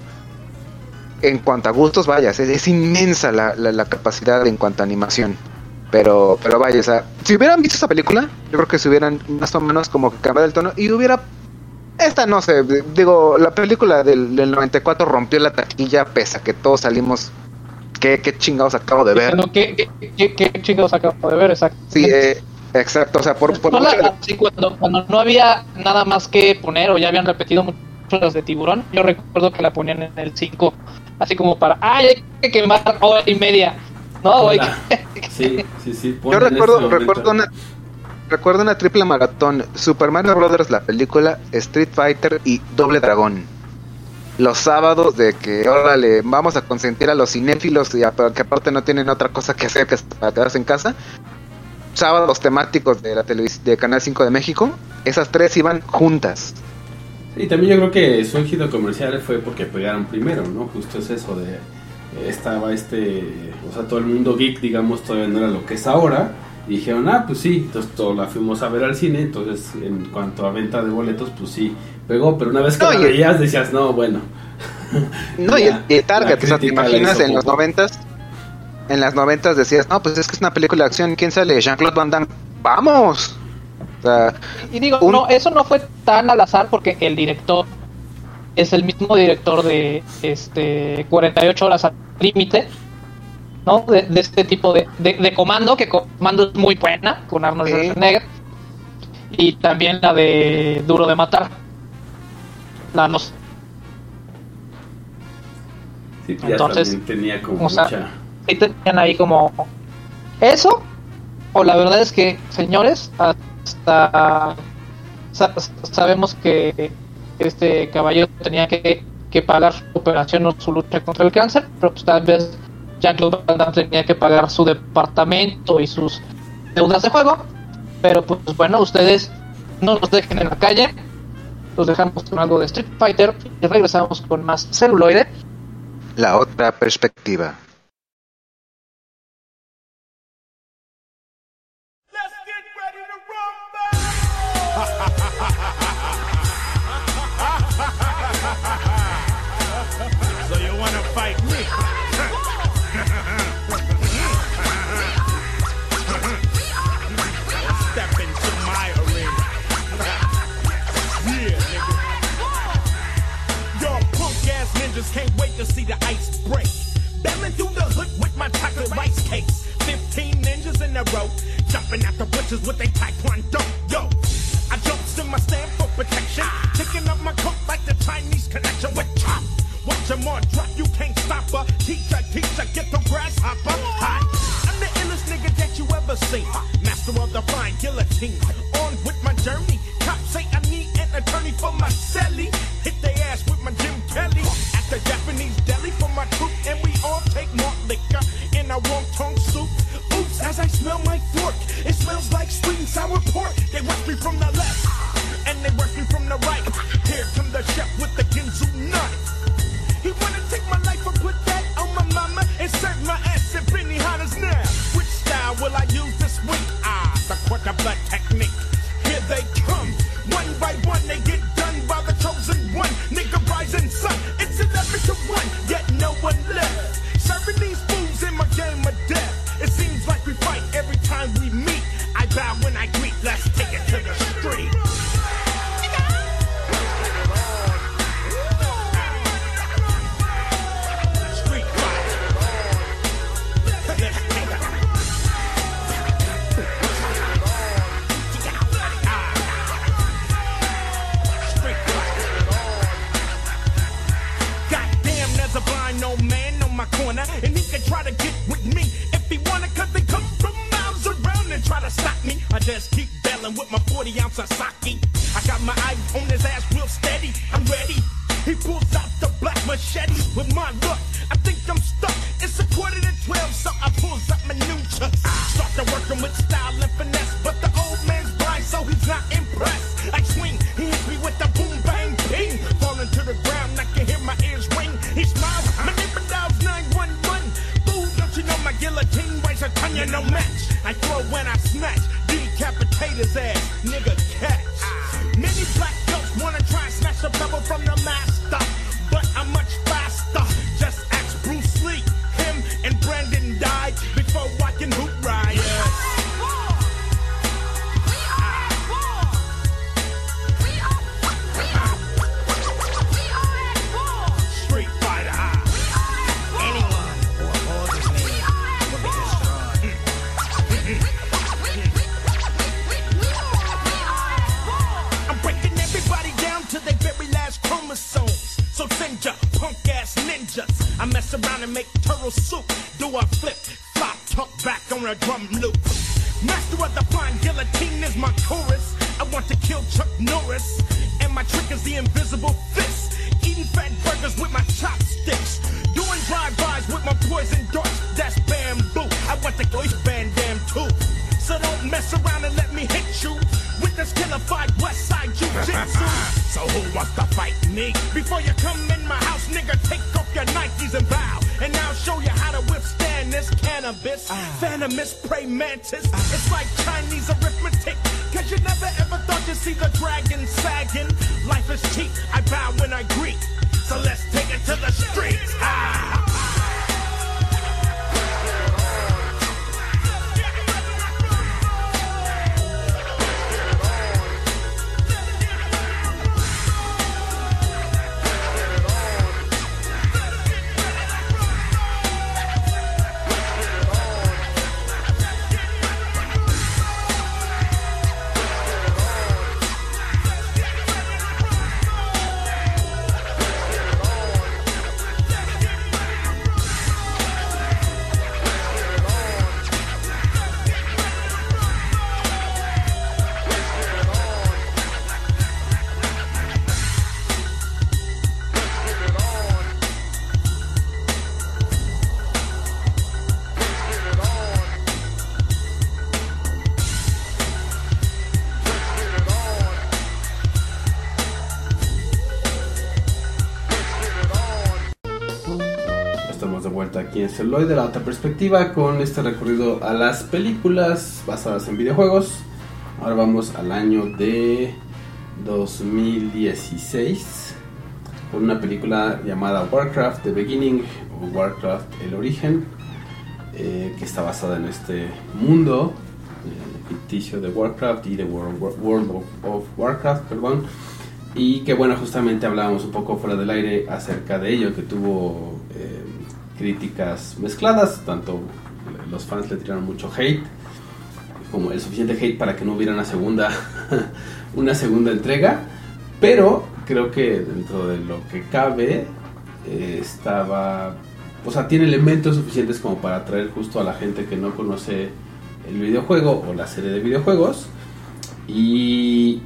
[SPEAKER 3] En cuanto a gustos, vaya, es, es inmensa la, la- la capacidad en cuanto a animación. Pero, pero vaya, o sea, si hubieran visto esa película, yo creo que se hubieran más o menos como que cambiado el tono y hubiera esta no sé, digo, la película del, del 94 rompió la taquilla pese a que todos salimos. ¿Qué, qué chingados acabo de ver?
[SPEAKER 2] Diciendo, ¿Qué, qué, qué, qué chingados acabo de ver? Exacto.
[SPEAKER 3] Sí, eh, exacto, o sea, por, por
[SPEAKER 2] No la-
[SPEAKER 3] mucho-
[SPEAKER 2] así cuando, cuando no había nada más que poner o ya habían repetido mucho las de tiburón, yo recuerdo que la ponían en el 5, así como para, ay, hay que quemar hora y media. No, que-
[SPEAKER 1] Sí, sí, sí.
[SPEAKER 3] Yo recuerdo,
[SPEAKER 1] este
[SPEAKER 3] recuerdo una recuerdo una triple maratón, Super Mario Brothers la película, Street Fighter y Doble Dragón. Los sábados de que, órale, vamos a consentir a los cinéfilos y a- que aparte no tienen otra cosa que hacer que para quedarse en casa. Sábados temáticos de la televisión de Canal 5 de México, esas tres iban juntas.
[SPEAKER 1] Y también yo creo que su éxito comercial fue porque pegaron primero, ¿no? Justo es eso de... eh, Estaba este... O sea, todo el mundo geek, digamos, todavía no era lo que es ahora. Y dijeron, ah, pues sí, entonces todos la fuimos a ver al cine. Entonces, en cuanto a venta de boletos, pues sí, pegó. Pero una vez que
[SPEAKER 3] No,
[SPEAKER 1] la veías, decías, no, bueno. <laughs>
[SPEAKER 3] No, y el, y el Target, o sea, te imaginas en los
[SPEAKER 1] poco.
[SPEAKER 3] noventas, en las noventas decías, no, pues es que es una película de acción, ¿quién sale? Jean-Claude Van Damme, ¡vamos! O sea,
[SPEAKER 2] Y digo,
[SPEAKER 3] Un-
[SPEAKER 2] no, eso no fue tan al azar porque el director es el mismo director de este 48 horas al límite, ¿no? De, de este tipo de, de, de comando, que comando es muy buena con Arnold
[SPEAKER 3] Sí.
[SPEAKER 2] Schwarzenegger. Y también la de Duro de Matar. La nos
[SPEAKER 1] Sí,
[SPEAKER 2] Entonces,
[SPEAKER 1] tenía como
[SPEAKER 2] o sea,
[SPEAKER 1] mucha...
[SPEAKER 2] sí tenían ahí como eso o la verdad es que señores hasta sa- sabemos que este caballero tenía que, que pagar su operación o su lucha contra el cáncer pero pues tal vez Jean-Claude Van Damme tenía que pagar su departamento y sus deudas de juego. Pero pues bueno ustedes no nos dejen en la calle. Los dejamos con algo de Street Fighter y regresamos con más celuloide.
[SPEAKER 3] La otra perspectiva.
[SPEAKER 1] celuloide, la otra perspectiva, con este recorrido a las películas basadas en videojuegos. Ahora vamos al año de 2016 con una película llamada Warcraft The Beginning o Warcraft El Origen, eh, que está basada en este mundo eh, ficticio de Warcraft y de World, World of, of Warcraft, perdón y que bueno, justamente hablábamos un poco fuera del aire acerca de ello, que tuvo críticas mezcladas, tanto los fans le tiraron mucho hate, como el suficiente hate para que no hubiera una segunda, <laughs> una segunda entrega, pero creo que dentro de lo que cabe eh, estaba, o sea, tiene elementos suficientes como para atraer justo a la gente que no conoce el videojuego o la serie de videojuegos y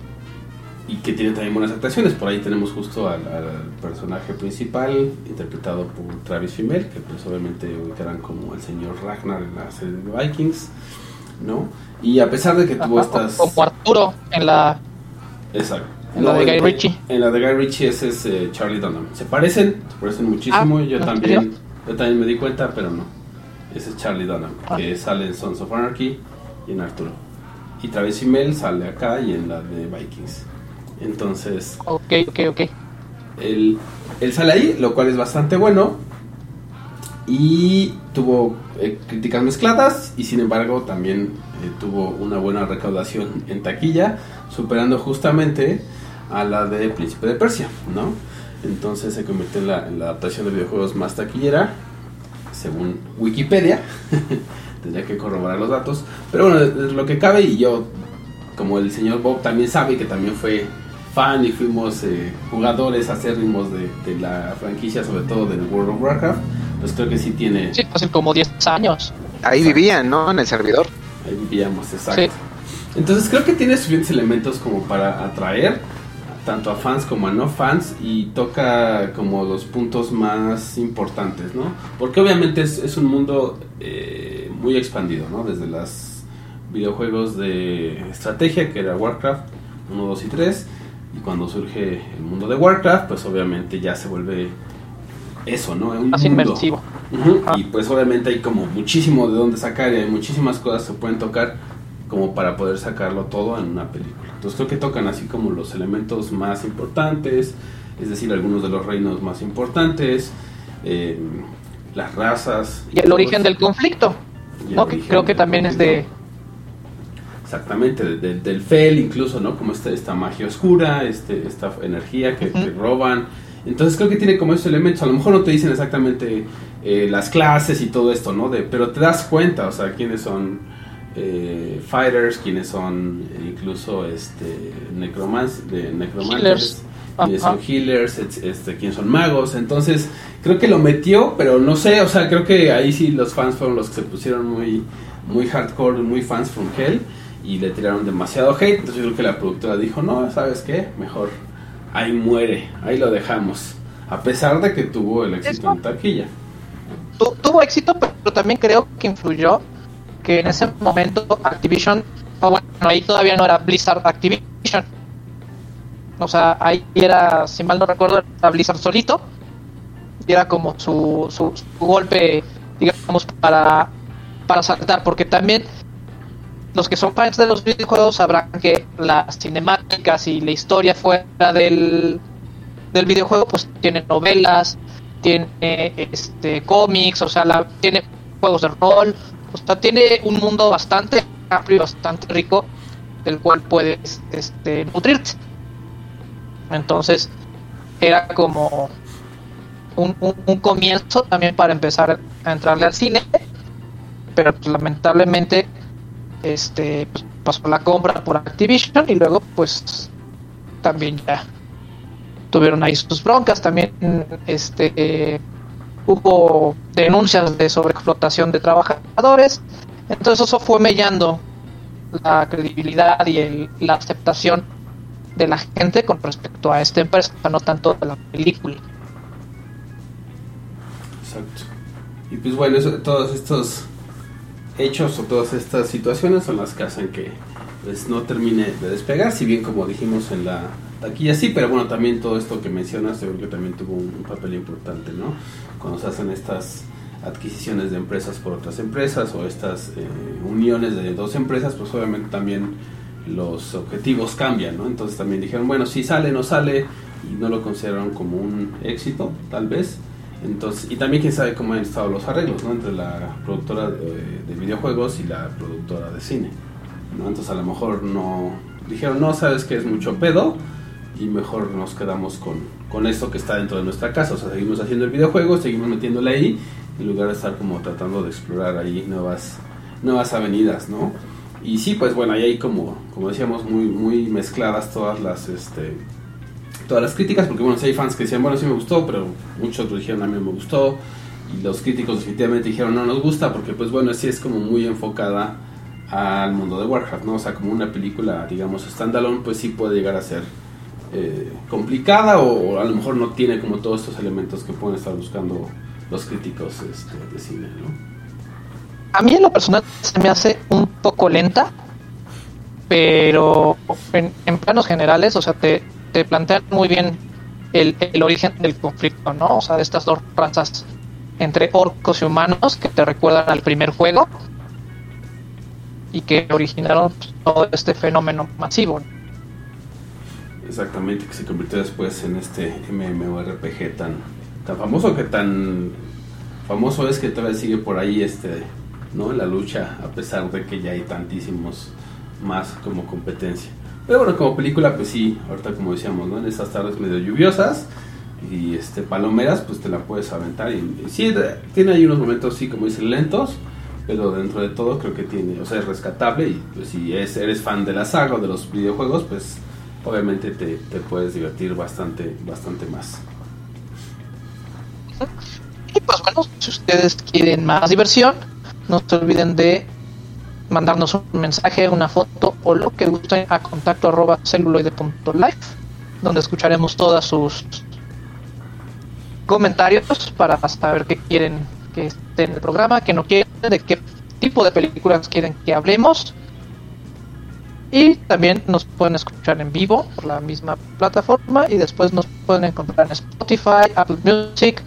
[SPEAKER 1] y que tiene también buenas actuaciones. Por ahí tenemos justo al, al personaje principal, interpretado por Travis Fimmel, que pues obviamente ubicarán como el señor Ragnar en la serie de Vikings, ¿no? Y a pesar de que tuvo estas...
[SPEAKER 2] Como Arturo en la.
[SPEAKER 1] Exacto.
[SPEAKER 2] En la de Guy Ritchie.
[SPEAKER 1] En la de Guy Ritchie ese es eh, Charlie Dunham. Se parecen, se parecen muchísimo.
[SPEAKER 2] Ah,
[SPEAKER 1] yo
[SPEAKER 2] ¿en
[SPEAKER 1] también
[SPEAKER 2] serio?
[SPEAKER 1] yo también me di cuenta, pero no. Ese es Charlie Dunham,
[SPEAKER 2] Ah.
[SPEAKER 1] que sale en Sons of Anarchy y en Arturo. Y Travis Fimmel sale acá y en la de Vikings. Entonces,
[SPEAKER 2] Ok, ok, ok.
[SPEAKER 1] él, él sale ahí, lo cual es bastante bueno. Y tuvo eh, críticas mezcladas y sin embargo también eh, tuvo una buena recaudación en taquilla, superando justamente a la de Príncipe de Persia, ¿no? Entonces se convirtió en la, en la adaptación de videojuegos más taquillera, según Wikipedia. <laughs> Tendría que corroborar los datos. Pero bueno, es lo que cabe y yo, como el señor Bob también sabe que también fue fan y fuimos eh, jugadores acérrimos de, de la franquicia, sobre todo del World of Warcraft, pues creo que sí tiene...
[SPEAKER 2] Sí, hace como 10 años.
[SPEAKER 3] Ahí vivían, ¿no? En el servidor.
[SPEAKER 1] Ahí vivíamos, exacto.
[SPEAKER 2] Sí.
[SPEAKER 1] Entonces creo que tiene suficientes elementos como para atraer tanto a fans como a no fans y toca como los puntos más importantes, ¿no? Porque obviamente es, es un mundo eh, muy expandido, ¿no? Desde los videojuegos de estrategia, que era Warcraft 1, 2 y 3, y cuando surge el mundo de Warcraft, pues obviamente ya se vuelve eso, ¿no? Un
[SPEAKER 2] Más
[SPEAKER 1] mundo.
[SPEAKER 2] inmersivo. Ah.
[SPEAKER 1] Y pues obviamente hay como muchísimo de dónde sacar y hay muchísimas cosas que se pueden tocar como para poder sacarlo todo en una película. Entonces creo que tocan así como los elementos más importantes, es decir, algunos de los reinos más importantes, eh, las razas.
[SPEAKER 2] Y el origen del conflicto. ¿no?
[SPEAKER 1] Origen
[SPEAKER 2] creo que también es de.
[SPEAKER 1] Exactamente, de- de- del Fel incluso, ¿no? Como esta, esta magia oscura, este, esta energía que, que roban. Entonces creo que tiene como esos elementos. A lo mejor no te dicen exactamente eh, las clases y todo esto, ¿no? De, pero te das cuenta, o sea, quiénes son eh, fighters, quiénes son eh, incluso este, necromans, de necromancers,
[SPEAKER 2] Healers.
[SPEAKER 1] quiénes son healers, este, quiénes son magos. Entonces creo que lo metió, pero no sé, o sea, creo que ahí sí los fans fueron los que se pusieron muy, muy hardcore, muy fans from hell y le tiraron demasiado hate. Entonces yo creo que la productora dijo, no, ¿sabes qué? Mejor ahí muere, ahí lo dejamos. A pesar de que tuvo el éxito en taquilla.
[SPEAKER 2] tu- tuvo éxito, pero también creo que influyó que en ese momento Activision, o bueno, ahí todavía no era Blizzard Activision. O sea, ahí era, si mal no recuerdo, era Blizzard solito. Y era como su, su, su golpe, digamos, para, para saltar, porque también los que son fans de los videojuegos sabrán que las cinemáticas y la historia fuera del, del videojuego pues tiene novelas, tiene este cómics, o sea, la, tiene juegos de rol, o sea, tiene un mundo bastante amplio y bastante rico del cual puedes este, nutrirte. Entonces, era como un, un, un comienzo también para empezar a entrarle al cine, pero lamentablemente este pasó la compra por Activision y luego pues también ya tuvieron ahí sus broncas. También este hubo denuncias de sobreexplotación de trabajadores. Entonces eso fue mellando la credibilidad y el- la aceptación de la gente con respecto a esta empresa no tanto de la película.
[SPEAKER 1] Exacto. Y pues bueno, eso- todos estos hechos o todas estas situaciones son las que hacen que pues no termine de despegar, si bien como dijimos en la taquilla sí, pero bueno, también todo esto que mencionas yo creo que también tuvo un, papel importante, ¿no? Cuando se hacen estas adquisiciones de empresas por otras empresas o estas eh, uniones de dos empresas, pues obviamente también los objetivos cambian, ¿no? Entonces también dijeron, bueno, si sale, no sale, y no lo consideraron como un éxito, tal vez. Entonces, y también quién sabe cómo han estado los arreglos, ¿no? Entre la productora de, de videojuegos y la productora de cine, ¿no? Entonces a lo mejor no, dijeron, no, sabes que es mucho pedo, y mejor nos quedamos con, con esto que está dentro de nuestra casa, o sea, seguimos haciendo el videojuego, seguimos metiéndole ahí, en lugar de estar como tratando de explorar ahí nuevas, nuevas avenidas, ¿no? Y sí, pues bueno, ahí hay como, como decíamos, muy, muy mezcladas todas las, este, todas las críticas, porque bueno, si hay fans que decían, bueno, sí me gustó, pero muchos dijeron, a mí me gustó, y los críticos definitivamente dijeron, no nos gusta, porque pues bueno, sí es como muy enfocada al mundo de Warcraft, ¿no? O sea, como una película, digamos, standalone, pues sí puede llegar a ser eh, complicada o, a lo mejor no tiene como todos estos elementos que pueden estar buscando los críticos este, de cine, ¿no?
[SPEAKER 2] A mí en lo personal se me hace un poco lenta, pero en planos generales, o sea, te, te plantean muy bien el, el origen del conflicto, ¿no? O sea, de estas dos razas entre orcos y humanos que te recuerdan al primer juego y que originaron todo este fenómeno masivo.
[SPEAKER 1] Exactamente, que se convirtió después en este MMORPG tan, tan famoso que tan famoso es que todavía sigue por ahí este, ¿no? la lucha, a pesar de que ya hay tantísimos más como competencia. Pero bueno, como película, pues sí, ahorita como decíamos, ¿no? En estas tardes medio lluviosas y este palomeras, pues te la puedes aventar. Y, y sí, de- tiene ahí unos momentos, sí, como dicen, lentos, pero dentro de todo creo que tiene, o sea, es rescatable. Y pues si es, eres fan de la saga o de los videojuegos, pues obviamente te, te puedes divertir bastante, bastante más.
[SPEAKER 2] Y pues bueno, si ustedes quieren más diversión, no se olviden de mandarnos un mensaje, una foto o lo que gusten a contacto arroba celuloide.life, donde escucharemos todas sus comentarios para saber qué quieren que esté en el programa, qué no quieren, de qué tipo de películas quieren que hablemos. Y también nos pueden escuchar en vivo por la misma plataforma y después nos pueden encontrar en Spotify, Apple Music,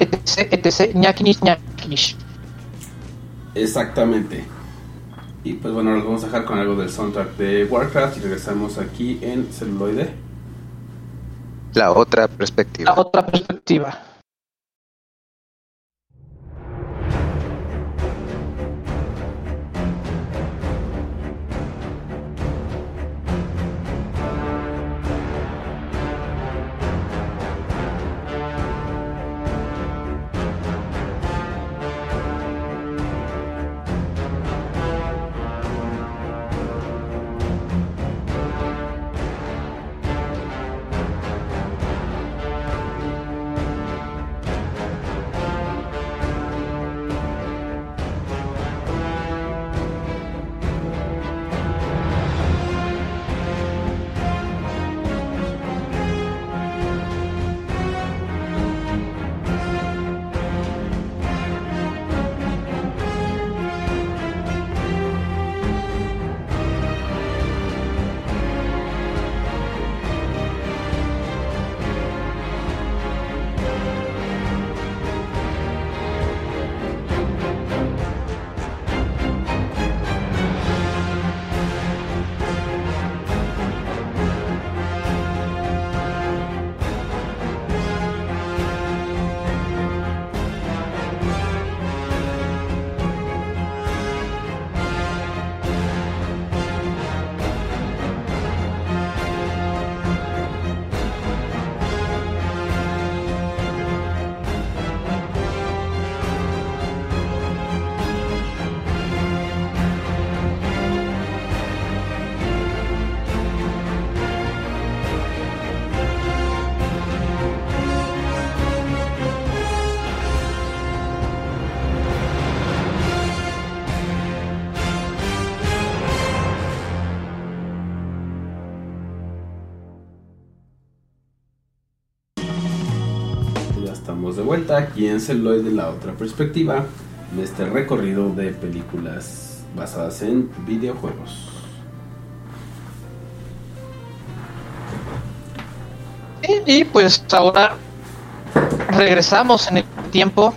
[SPEAKER 2] etc, etc, ñaquinish, ñaquinish.
[SPEAKER 1] Exactamente. Y pues bueno, nos vamos a dejar con algo del soundtrack de Warcraft y regresamos aquí en celuloide.
[SPEAKER 3] La otra perspectiva.
[SPEAKER 2] La otra perspectiva.
[SPEAKER 1] Vuelta aquí en celuloide la otra perspectiva de este recorrido de películas basadas en videojuegos.
[SPEAKER 2] Y, y, pues ahora regresamos en el tiempo,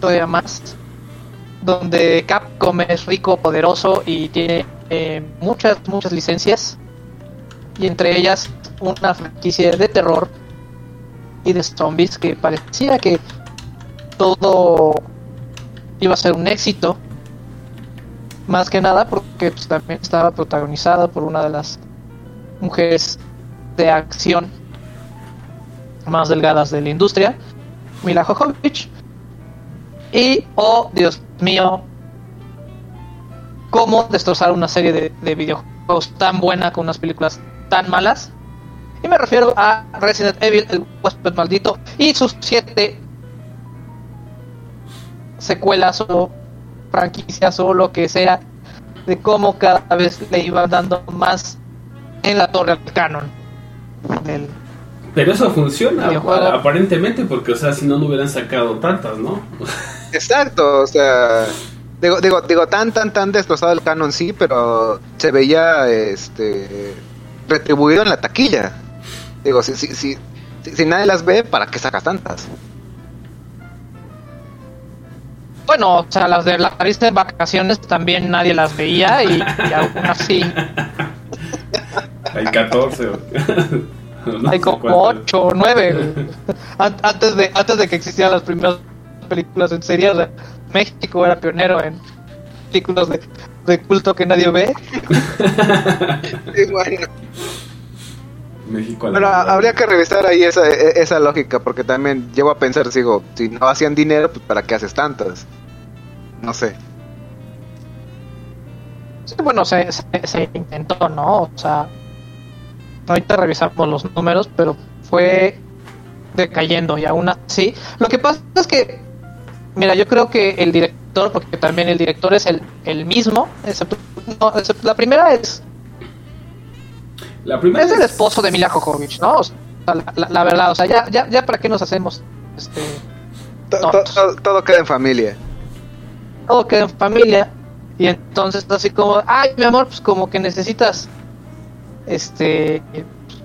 [SPEAKER 2] todavía más, donde Capcom es rico, poderoso y tiene eh, muchas, muchas licencias, y entre ellas una franquicia de terror y de zombies que parecía que todo iba a ser un éxito, más que nada porque pues, también estaba protagonizada por una de las mujeres de acción más delgadas de la industria, Mila Jovovich. Y, oh Dios mío, cómo destrozar una serie de, de videojuegos tan buena con unas películas tan malas. Y me refiero a Resident Evil, el huésped maldito, y sus siete secuelas o franquicias o lo que sea de cómo cada vez le iban dando más en la torre al canon del,
[SPEAKER 1] Pero eso funciona,
[SPEAKER 2] Videojuego.
[SPEAKER 1] aparentemente, porque, o sea, si no, no hubieran sacado tantas, ¿no? <laughs>
[SPEAKER 3] Exacto, o sea, digo, digo, digo, tan, tan, tan destrozado el canon sí, pero se veía, este, retribuido en la taquilla. Digo, si, si, si, si, si nadie las ve, ¿para qué sacas tantas?
[SPEAKER 2] Bueno, o sea, las de la lista de vacaciones también nadie las veía y, y aún así
[SPEAKER 1] Hay 14. o- <laughs> no
[SPEAKER 2] hay como
[SPEAKER 1] cuántas.
[SPEAKER 2] 8 o 9. Antes de, antes de que existieran las primeras películas en serie, o sea, México era pionero en películas de, de culto que nadie ve. <laughs>
[SPEAKER 3] Y bueno,
[SPEAKER 1] México a la
[SPEAKER 3] pero
[SPEAKER 1] vanguardia.
[SPEAKER 3] habría que revisar ahí esa, e- esa lógica, porque también llego a pensar, digo, si no hacían dinero, pues ¿para qué haces tantas? No sé.
[SPEAKER 2] Sí, bueno, se, se, se intentó, ¿no? O sea, ahorita revisamos los números, pero fue decayendo y aún así. Lo que pasa es que, mira, yo creo que el director, porque también el director es el, el mismo, excepto, no, excepto- la primera es,
[SPEAKER 1] La primera
[SPEAKER 2] es el esposo de Mila Jovovich, ¿no? O sea, la, la- la verdad, o sea, ya, ya, ya para qué nos hacemos, este,
[SPEAKER 3] To-
[SPEAKER 2] No.
[SPEAKER 3] to- to- todo queda en familia.
[SPEAKER 2] todo queda en familia y entonces así como ay mi amor pues como que necesitas este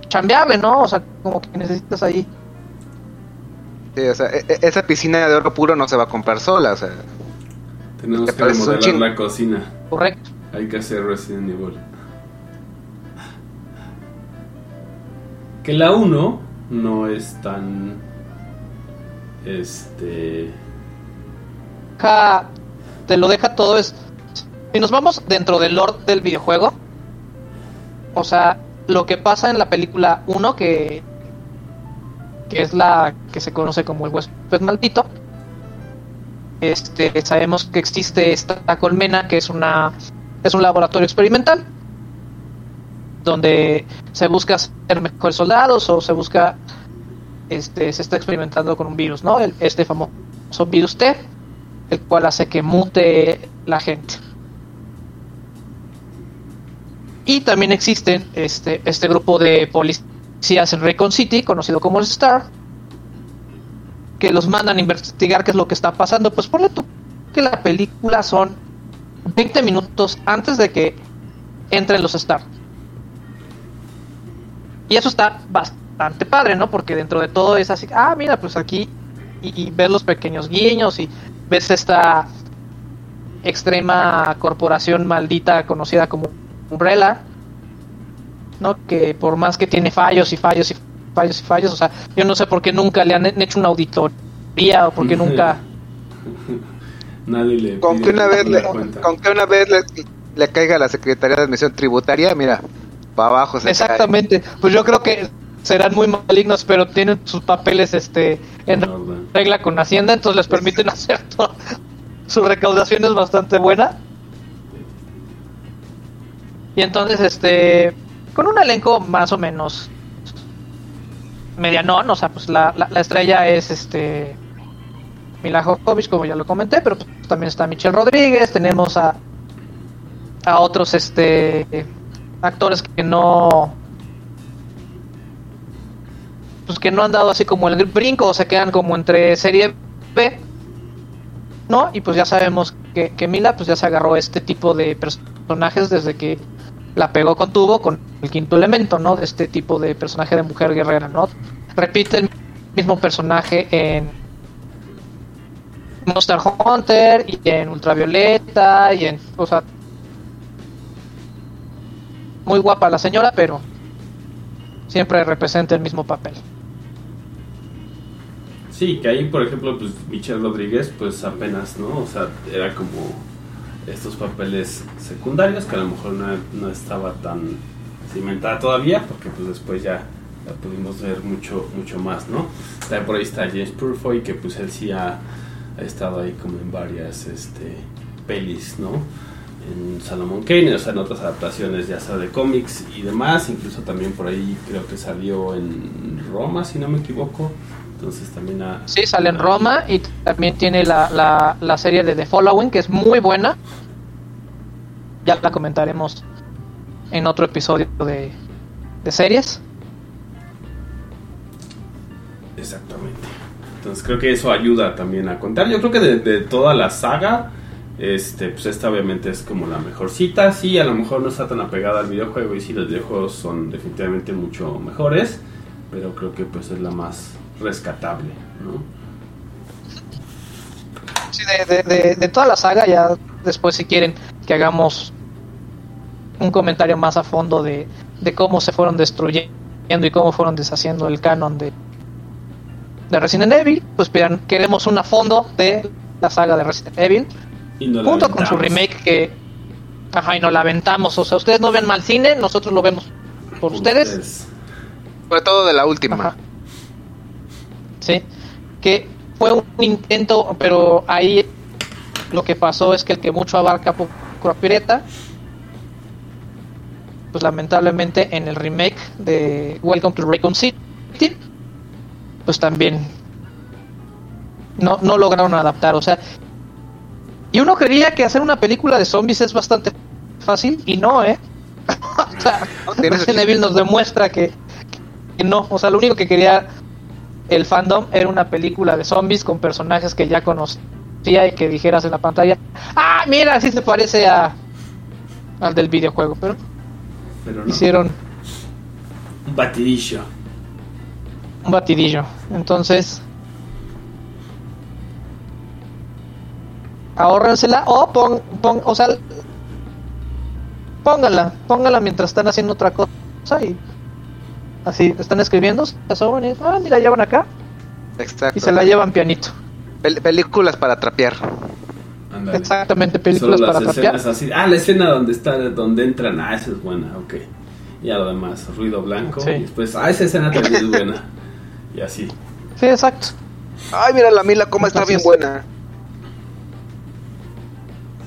[SPEAKER 2] chambearle no o sea como que necesitas ahí
[SPEAKER 3] Sí, o sea, e- e- esa piscina de oro puro no se va a comprar sola, o sea.
[SPEAKER 1] Tenemos
[SPEAKER 3] Te
[SPEAKER 1] que remodelar la cocina.
[SPEAKER 2] correcto
[SPEAKER 1] Hay que hacer Resident Evil. Que la 1 no es tan. Este.
[SPEAKER 2] Deja- te lo deja todo es si nos vamos dentro del lore del videojuego o sea lo que pasa en la película 1 que que es la que se conoce como el huésped maldito este sabemos que existe esta colmena que es una es un laboratorio experimental donde se busca ser mejores soldados o se busca este se está experimentando con un virus no El- este famoso virus T el cual hace que mute la gente. Y también existen este, este grupo de policías en Raycon City, conocido como el Star, que los mandan a investigar qué es lo que está pasando. Pues ponle tú que la película son 20 minutos antes de que entren los Star. Y eso está bastante padre, ¿no? Porque dentro de todo es así, ah, mira, pues aquí, y, y ves los pequeños guiños y ves esta extrema corporación maldita conocida como Umbrella, ¿no? Que por más que tiene fallos y fallos y fallos y fallos, o sea, yo no sé por qué nunca le han hecho una auditoría o por qué <laughs> nunca...
[SPEAKER 1] Nadie le.
[SPEAKER 3] Con que una vez, le, con que una vez le, le caiga a la Secretaría de Admisión Tributaria, mira, para abajo se cae.
[SPEAKER 2] Exactamente, pues yo creo que serán muy malignos, pero tienen sus papeles este en regla con Hacienda, entonces les permiten hacer todo. <laughs> Su recaudación es bastante buena. Y entonces, este, con un elenco más o menos medianón, o sea, pues la, la, la estrella es este Mila Jovovich, como ya lo comenté, pero pues, también está Michelle Rodríguez, tenemos a a otros este actores que no pues que no han dado así como el brinco o se quedan como entre serie B no y pues ya sabemos que, que Mila pues ya se agarró este tipo de personajes desde que la pegó con tubo con el quinto elemento no de este tipo de personaje de mujer guerrera no repite el mismo personaje en Monster Hunter y en Ultravioleta y en o sea muy guapa la señora, pero siempre representa el mismo papel.
[SPEAKER 1] Sí, que ahí, por ejemplo, pues Michelle Rodríguez, pues apenas, ¿no? O sea, era como estos papeles secundarios que a lo mejor no, no estaba tan cimentada todavía, porque pues después ya la pudimos ver mucho mucho más, ¿no? También por ahí está James Purfoy, que pues él sí ha, ha estado ahí como en varias este, pelis, ¿no? En Salomon Kane, o sea, en otras adaptaciones ya sea de cómics y demás, incluso también por ahí creo que salió en Roma, si no me equivoco. Entonces también.
[SPEAKER 2] Sí, sale en Roma y también tiene la, la, la serie de The Following, que es muy buena. ya la comentaremos en otro episodio de, de series.
[SPEAKER 1] Exactamente. Entonces creo que eso ayuda también a contar. Yo creo que de, de toda la saga, este, pues esta obviamente es como la mejor cita. Sí, a lo mejor no está tan apegada al videojuego y sí, los videojuegos son definitivamente mucho mejores, pero creo que pues es la más rescatable, ¿no?
[SPEAKER 2] Sí, de, de, toda la saga, ya después si quieren que hagamos un comentario más a fondo de, de cómo se fueron destruyendo y cómo fueron deshaciendo el canon de, de Resident Evil, pues vean, queremos un a fondo de la saga de Resident Evil,
[SPEAKER 1] Y no la
[SPEAKER 2] junto con su remake que, ajá, y nos la aventamos, o sea, ustedes no ven mal cine, nosotros lo vemos por ustedes.
[SPEAKER 3] Sobre todo de la última.
[SPEAKER 2] Ajá. Sí, que fue un intento, pero ahí lo que pasó es que el que mucho abarca poco aprieta. Pues lamentablemente en el remake de Welcome to Raccoon City, pues también no, no lograron adaptar. O sea, y uno creía que hacer una película de zombies es bastante fácil y no, ¿eh? <laughs> o sea, <laughs> Resident. Evil nos demuestra que, que no. O sea, lo único que quería el fandom era una película de zombies con personajes que ya conocía y que dijeras en la pantalla, ah, mira, así se parece a al del videojuego, pero
[SPEAKER 1] Pero no.
[SPEAKER 2] hicieron
[SPEAKER 1] Un batidillo.
[SPEAKER 2] un batidillo. Entonces, ahórrensela o pon, pon, o sea, pónganla, pónganla mientras están haciendo otra cosa y así están escribiendo, se asoman y ah, mira, llevan acá
[SPEAKER 3] Exacto.
[SPEAKER 2] y se la llevan pianito.
[SPEAKER 3] Pel- películas para trapear.
[SPEAKER 1] Ándale.
[SPEAKER 2] Exactamente, películas
[SPEAKER 1] Solo
[SPEAKER 2] para trapear.
[SPEAKER 1] así. Ah, la escena donde está, donde entran. Ah, esa es buena, ok. Y ya lo demás, ruido blanco.
[SPEAKER 2] Sí.
[SPEAKER 1] Y después, ah, esa escena también es buena. Y así.
[SPEAKER 2] Sí, exacto.
[SPEAKER 3] Ay, mira la Mila, cómo está bien buena.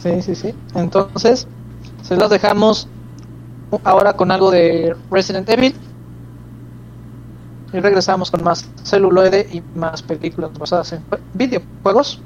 [SPEAKER 2] Sí, sí, sí. Entonces, se las dejamos ahora con algo de Resident Evil. Y regresamos con más celuloide y más películas basadas en jue- videojuegos.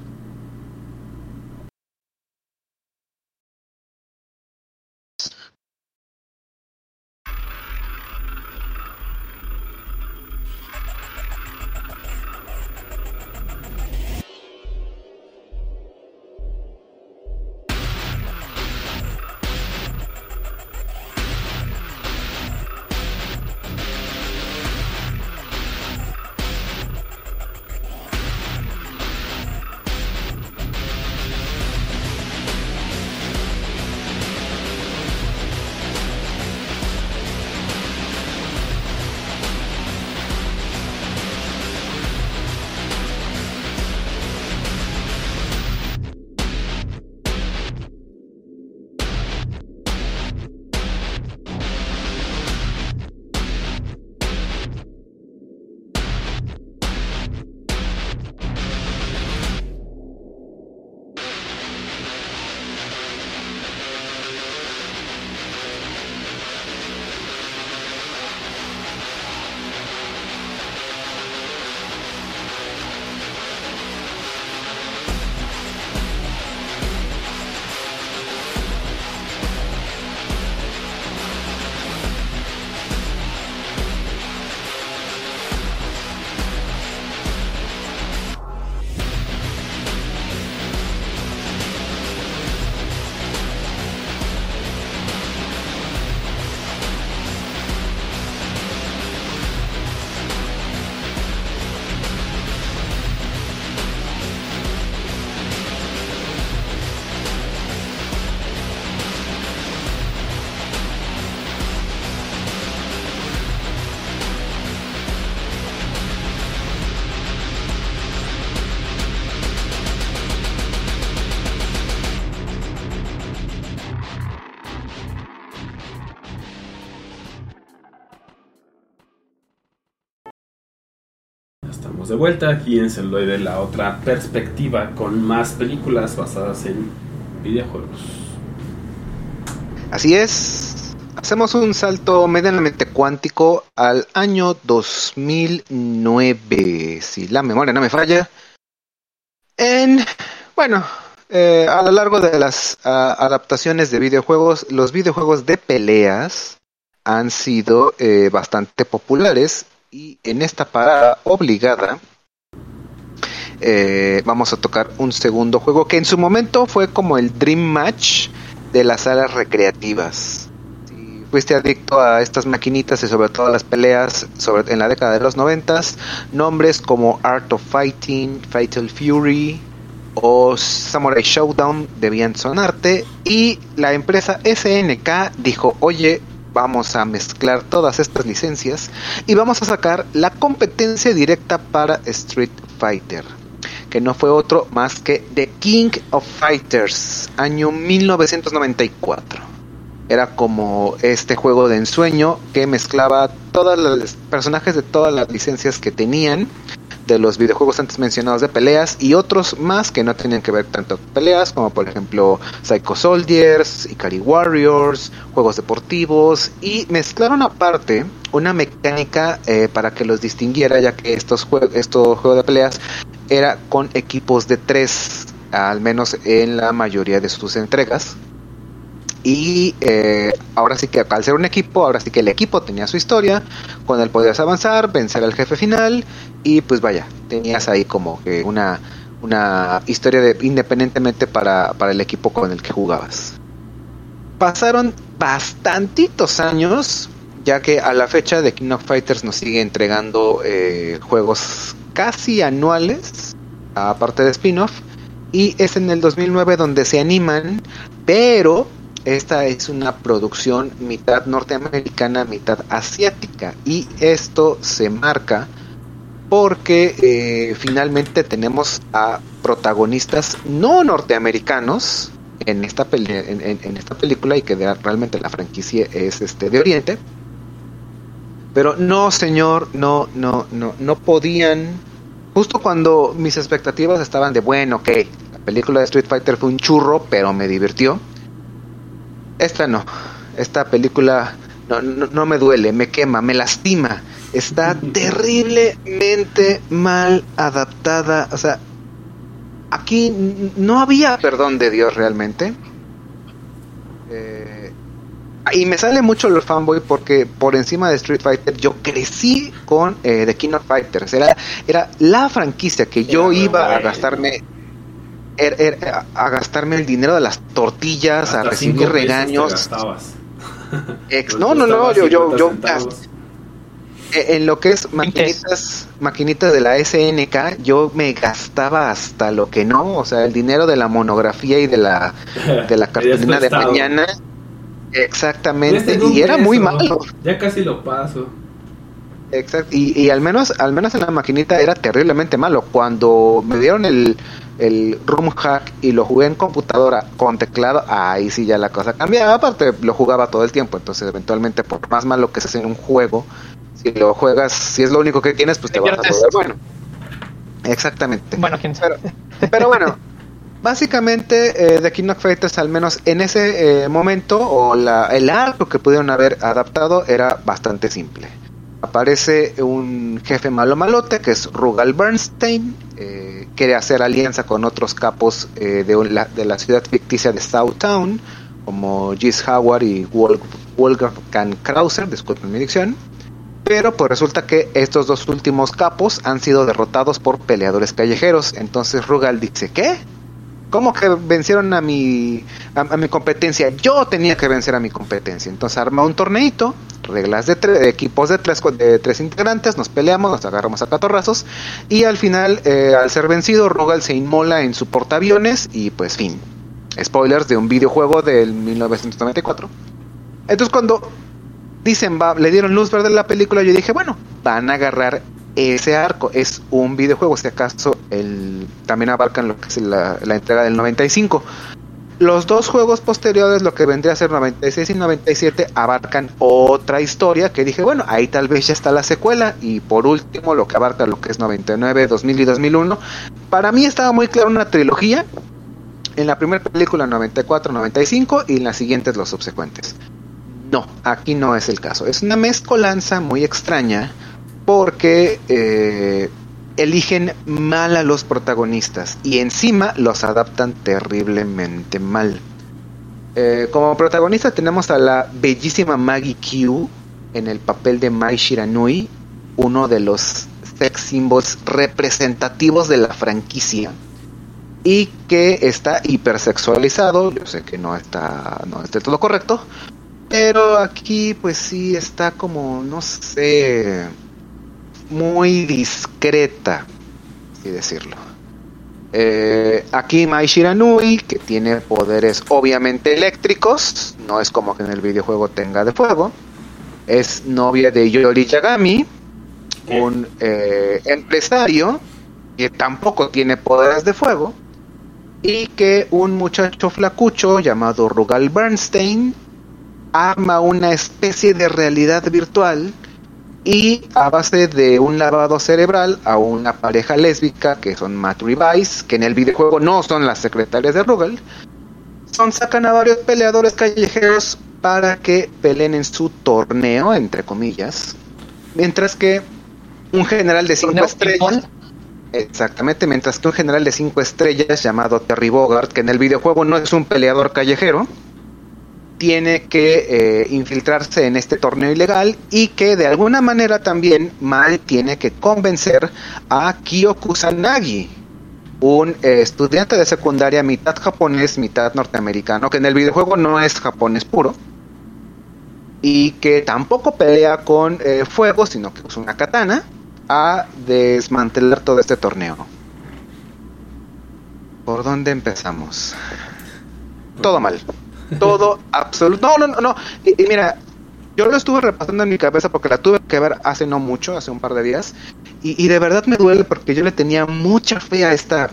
[SPEAKER 1] De vuelta aquí en Celuloide, la otra perspectiva con más películas basadas en videojuegos.
[SPEAKER 3] Así es. Hacemos un salto medianamente cuántico al año 2009, si la memoria no me falla. En, bueno, eh, a lo largo de las adaptaciones de videojuegos, los videojuegos de peleas han sido eh, bastante populares y en esta parada obligada eh, vamos a tocar un segundo juego que en su momento fue como el Dream Match de las salas recreativas. Si fuiste adicto a estas maquinitas y sobre todo a las peleas en la década de los noventas, nombres como Art of Fighting, Fatal Fury o Samurai Showdown debían sonarte y la empresa SNK dijo, oye, vamos a mezclar todas estas licencias y vamos a sacar la competencia directa para Street Fighter que no fue otro más que The King of Fighters, año 1994. Era como este juego de ensueño que mezclaba todos los personajes de todas las licencias que tenían de los videojuegos antes mencionados de peleas y otros más que no tenían que ver tanto con peleas como por ejemplo Psycho Soldiers, Ikari Warriors, juegos deportivos y mezclaron aparte una mecánica eh, para que los distinguiera ya que estos, jue estos juegos de peleas era con equipos de tres al menos en la mayoría de sus entregas y eh, ahora sí que al ser un equipo, ahora sí que el equipo tenía su historia, con él podías avanzar, vencer al jefe final y pues vaya, tenías ahí como que una, una historia de, independientemente para, para el equipo con el que jugabas. Pasaron bastantitos años, ya que a la fecha de King of Fighters nos sigue entregando eh, juegos casi anuales, aparte de spin-off, y es en el 2009 donde se animan, pero esta es una producción mitad norteamericana, mitad asiática. Y esto se marca porque eh, finalmente tenemos a protagonistas no norteamericanos en esta, película y que realmente la franquicia es este de Oriente. Pero no, señor, no, no, no, no podían. Justo cuando mis expectativas estaban de bueno, ok, la película de Street Fighter fue un churro, pero me divirtió esta no. Esta película no, no, me duele, me quema, me lastima. Está <laughs> terriblemente mal adaptada. O sea, aquí no había perdón de Dios realmente. Eh, y me sale mucho el fanboy porque por encima de Street Fighter yo crecí con eh, The King of Fighters. Era, era la franquicia que yo iba a gastarme Er, er, a gastarme el dinero de las tortillas, a recibir regaños. <laughs> no, no, no, yo, yo, yo, e, en lo que es maquinitas, maquinitas de la SNK, yo me gastaba hasta lo que no, o sea, el dinero de la monografía y de la de la <laughs> cartulina de mañana. Exactamente, y era muy malo.
[SPEAKER 1] Ya casi lo paso.
[SPEAKER 3] Exacto, y, y al menos al menos en la maquinita era terriblemente malo. Cuando me dieron el el Room Hack y lo jugué en computadora con teclado, ahí sí ya la cosa cambiaba. Aparte, lo jugaba todo el tiempo, entonces eventualmente, por más malo que sea en un juego, si lo juegas, si es lo único que tienes, pues te vas a jugar bueno. Exactamente.
[SPEAKER 2] Bueno,
[SPEAKER 3] pero, pero bueno, <laughs> básicamente eh, The King of Fighters, al menos en ese eh, momento, o la, el arco que pudieron haber adaptado era bastante simple. Aparece un jefe malo malote que es Rugal Bernstein. Eh, quiere hacer alianza con otros capos eh, de, la, de, la, ciudad ficticia de Southtown, como Gis Howard y Wolfgang Krauser, disculpen mi dicción. Pero pues resulta que estos dos últimos capos han sido derrotados por peleadores callejeros. Entonces Rugal dice, ¿qué? ¿Cómo que vencieron a mi, a, mi competencia? Yo tenía que vencer a mi competencia. Entonces arma un torneito, reglas de, de equipos de tres, integrantes, nos peleamos, nos agarramos a catorrazos y al final, eh, al ser vencido, Rugal se inmola en su portaaviones y pues fin. Spoilers de un videojuego del 1994. Entonces cuando dicen, va, le dieron luz verde a la película, yo dije, bueno, van a agarrar ese arco es un videojuego, si acaso el, también abarcan lo que es la, entrega del 95. Los dos juegos posteriores, lo que vendría a ser 96 y 97, abarcan otra historia que dije, bueno, ahí tal vez ya está la secuela. Y por último, lo que abarca lo que es 99, 2000 y 2001. Para mí estaba muy claro una trilogía. En la primera película 94, 95 y en las siguientes los subsecuentes. No, aquí no es el caso. Es una mezcolanza muy extraña porque eh, eligen mal a los protagonistas y encima los adaptan terriblemente mal. Eh, como protagonista tenemos a la bellísima Maggie Q en el papel de Mai Shiranui, uno de los sex symbols representativos de la franquicia y que está hipersexualizado. Yo sé que no está, no es del todo correcto, pero aquí pues sí está como, no sé, muy discreta, así decirlo. Eh, aquí Mai Shiranui, que tiene poderes obviamente eléctricos, no es como que en el videojuego tenga de fuego, es novia de Yori Yagami, un eh, empresario que tampoco tiene poderes de fuego, y que un muchacho flacucho llamado Rugal Bernstein arma una especie de realidad virtual y a base de un lavado cerebral a una pareja lésbica que son Matt Revice, que en el videojuego no son las secretarias de Rugal, son sacan a varios peleadores callejeros para que peleen en su torneo, entre comillas, mientras que un general de cinco
[SPEAKER 2] ¿Torneo
[SPEAKER 3] estrellas, exactamente, mientras que un general de cinco estrellas llamado Terry Bogart, que en el videojuego no es un peleador callejero, tiene que eh, infiltrarse en este torneo ilegal y que de alguna manera también Mai tiene que convencer a Kyo Kusanagi, un eh, estudiante de secundaria mitad japonés, mitad norteamericano, que en el videojuego no es japonés puro y que tampoco pelea con eh, fuego, sino que usa una katana a desmantelar todo este torneo. ¿Por dónde empezamos? Todo mal. Todo absoluto. No, no, no, no. Y, mira, yo lo estuve repasando en mi cabeza porque la tuve que ver hace no mucho, hace un par de días. Y, y de verdad me duele porque yo le tenía mucha fe a esta,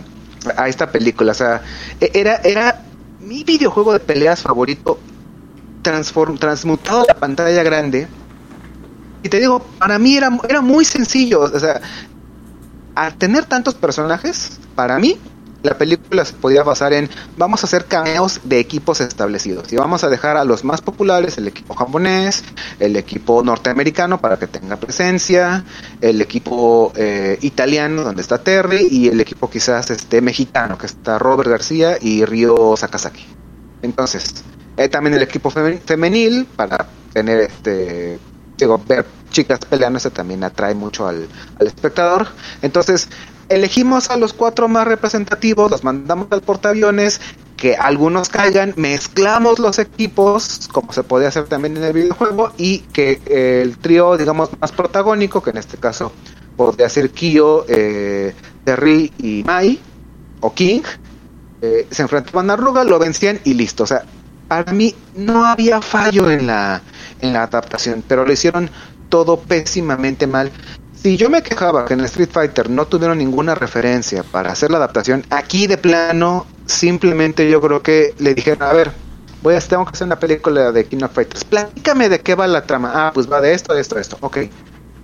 [SPEAKER 3] a esta película. O sea, e- era, era mi videojuego de peleas favorito transform, transmutado a la pantalla grande. Y te digo, para mí era, era muy sencillo. O sea, al tener tantos personajes, para mí, la película se podía basar en vamos a hacer cameos de equipos establecidos y vamos a dejar a los más populares, el equipo japonés, el equipo norteamericano para que tenga presencia, el equipo eh, italiano donde está Terry y el equipo quizás este mexicano que está Robert García y Ryo Sakazaki. Entonces, eh, también el equipo femen- femenil para tener este digo, ver chicas peleándose también atrae mucho al espectador. Entonces, elegimos a los cuatro más representativos, los mandamos al portaaviones, que algunos caigan, mezclamos los equipos, como se podía hacer también en el videojuego, y que eh, el trío, digamos, más protagónico, que en este caso podría ser Kyo, eh, Terry y Mai, o King, eh, se enfrentaban a Rugal, lo vencían y listo. O sea, para mí no había fallo en la, en la adaptación, pero lo hicieron todo pésimamente mal. Si yo me quejaba que en Street Fighter no tuvieron ninguna referencia para hacer la adaptación, aquí de plano simplemente yo creo que le dijeron, a ver, voy a tengo que hacer una película de King of Fighters, platícame de qué va la trama. Ah, pues va de esto, de esto, de esto. Ok.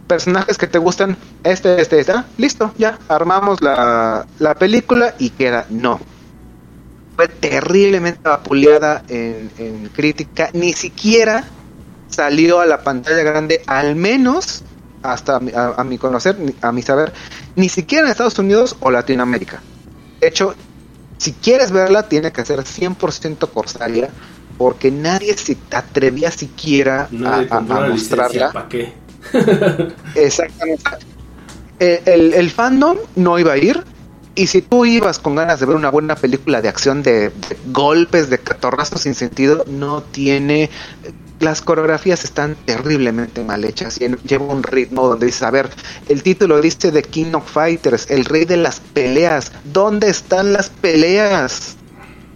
[SPEAKER 3] Personajes que te gustan, este, este, este. Ah, listo, ya, armamos la, la película y queda. No, fue terriblemente vapuleada en, en crítica, ni siquiera salió a la pantalla grande, al menos hasta a, mi- a- mi conocer, a mi saber, ni siquiera en Estados Unidos o Latinoamérica. De hecho, si quieres verla, tiene que ser 100% corsaria, porque nadie se atrevía siquiera a,
[SPEAKER 1] Nadie
[SPEAKER 3] mostrarla.
[SPEAKER 1] ¿para qué? <laughs>
[SPEAKER 3] Exactamente. El, el- el fandom no iba a ir. Y si tú ibas con ganas de ver una buena película de acción de, de golpes, de catorrazos sin sentido, no tiene. Las coreografías están terriblemente mal hechas y en- lleva un ritmo donde dices, a ver, el título dice The King of Fighters, el rey de las peleas. ¿Dónde están las peleas?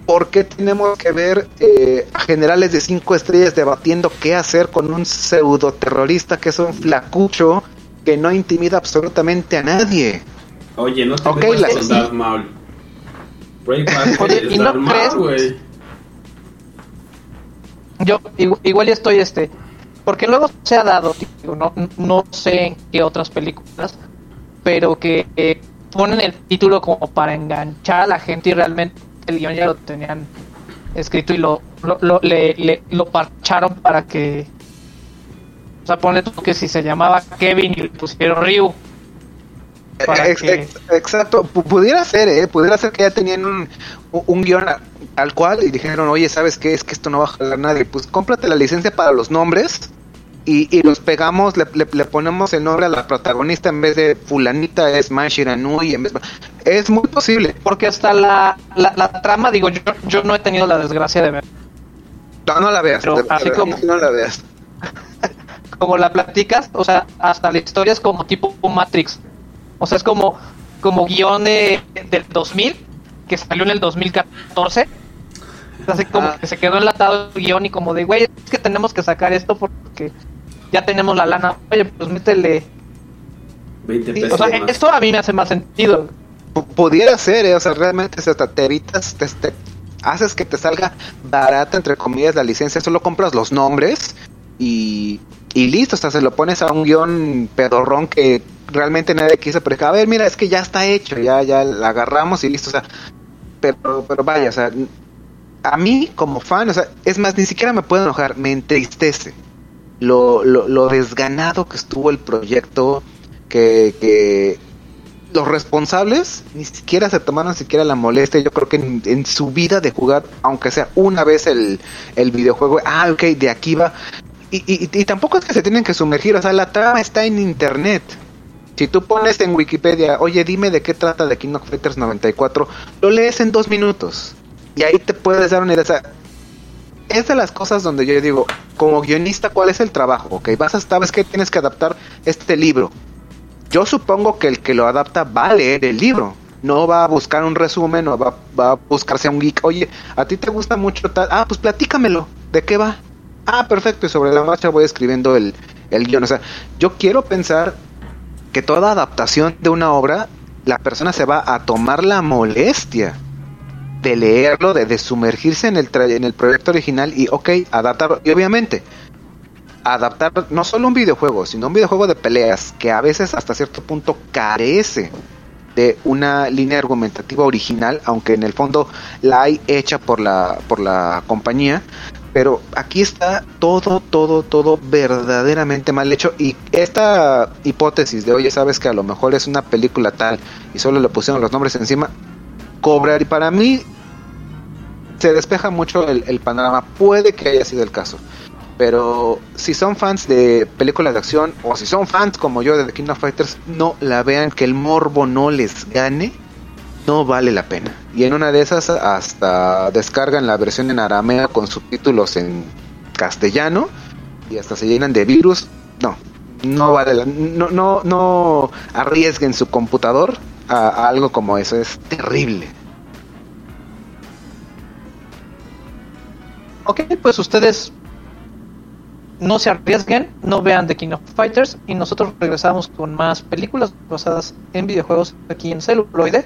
[SPEAKER 3] ¿Por qué tenemos que ver eh, a generales de cinco estrellas debatiendo qué hacer con un pseudo terrorista que es un flacucho que no intimida absolutamente a nadie?
[SPEAKER 1] Oye, no te
[SPEAKER 3] Ok,
[SPEAKER 1] metas
[SPEAKER 3] la-
[SPEAKER 1] Darth Maul.
[SPEAKER 2] Oye, ¿y no crees? Yo igu- igual ya estoy este, porque luego se ha dado, no, no sé en qué otras películas, pero que eh, ponen el título como para enganchar a la gente y realmente el guion ya lo tenían escrito y lo, lo, lo- le, lo parcharon para que, o sea, pone tú que si se llamaba Kevin y le pusieron Ryu, Para
[SPEAKER 3] Ex-
[SPEAKER 2] que-
[SPEAKER 3] ex- exacto, Pu- pudiera ser, ¿eh? Pudiera ser que ya tenían un, un guion a- tal cual y dijeron, oye, ¿sabes qué? Es que esto no va a jalar nadie. Pues cómprate la licencia para los nombres y, y los pegamos, le, le- le ponemos el nombre a la protagonista en vez de fulanita es Mai Shiranui. En vez, es muy posible.
[SPEAKER 2] Porque hasta la, la, la trama, digo, yo, yo no he tenido la desgracia de ver.
[SPEAKER 3] No, no la veas.
[SPEAKER 2] Pero
[SPEAKER 3] de- de
[SPEAKER 2] así como-
[SPEAKER 3] no la veas. <laughs>
[SPEAKER 2] Como la platicas, o sea, hasta la historia es como tipo Matrix. O sea, es como, como guion de, del 2000, que salió en el 2014. Así como
[SPEAKER 3] Ah.
[SPEAKER 2] que se quedó enlatado el guion y como de, güey, es que tenemos que sacar esto porque ya tenemos la lana. Oye, pues métele.
[SPEAKER 1] 20
[SPEAKER 2] Sí,
[SPEAKER 1] pesos
[SPEAKER 2] o sea,
[SPEAKER 1] más.
[SPEAKER 2] esto a mí me hace más sentido.
[SPEAKER 3] P- pudiera ser, ¿eh? o sea, realmente hasta te evitas, te, te- haces que te salga barata, entre comillas, la licencia, solo compras los nombres y, y listo, o sea, se lo pones a un guion pedorrón que realmente nadie quiso, pero dije, a ver, mira, es que ya está hecho, ya, ya la agarramos y listo, o sea, pero, pero vaya, o sea, a mí como fan, o sea, es más, ni siquiera me puedo enojar, me entristece lo, lo, lo desganado que estuvo el proyecto, que, que los responsables ni siquiera se tomaron siquiera la molestia, yo creo que en, en su vida de jugar, aunque sea una vez el, el videojuego, ah, ok, de aquí va. Y, y, y tampoco es que se tienen que sumergir, o sea, la trama está en internet. Si tú pones en Wikipedia, oye, dime de qué trata de King of Fighters 94, lo lees en dos minutos. Y ahí te puedes dar una idea. O sea, es de las cosas donde yo digo, como guionista, ¿cuál es el trabajo? Ok, vas a, sabes que tienes que adaptar este libro. Yo supongo que el que lo adapta va a leer el libro. No va a buscar un resumen o va, a buscarse a un geek. Oye, ¿a ti te gusta mucho tal? Ah, pues platícamelo. ¿De qué va? Ah, perfecto. Y sobre la marcha voy escribiendo el, el. O sea, yo quiero pensar que toda adaptación de una obra, la persona se va a tomar la molestia de leerlo, de, sumergirse en el, en el proyecto original y, ok, adaptarlo. Y obviamente, adaptar no solo un videojuego, sino un videojuego de peleas que a veces hasta cierto punto carece de una línea argumentativa original, aunque en el fondo la hay hecha por la, por la compañía. Pero aquí está todo, todo, todo verdaderamente mal hecho. Y esta hipótesis de, oye, sabes que a lo mejor es una película tal y solo le pusieron los nombres encima, cobrar. Y para mí se despeja mucho el, panorama. Puede que haya sido el caso. Pero si son fans de películas de acción o si son fans como yo de The King Fighters, no la vean, que el morbo no les gane, no vale la pena. Y en una de esas hasta descargan la versión en arameo con subtítulos en castellano y hasta se llenan de virus. No, no vale la, no, no, no arriesguen su computador a, a algo como eso, es terrible.
[SPEAKER 2] Ok, pues ustedes no se arriesguen, no vean The King of Fighters y nosotros regresamos con más películas basadas en videojuegos aquí en celuloide.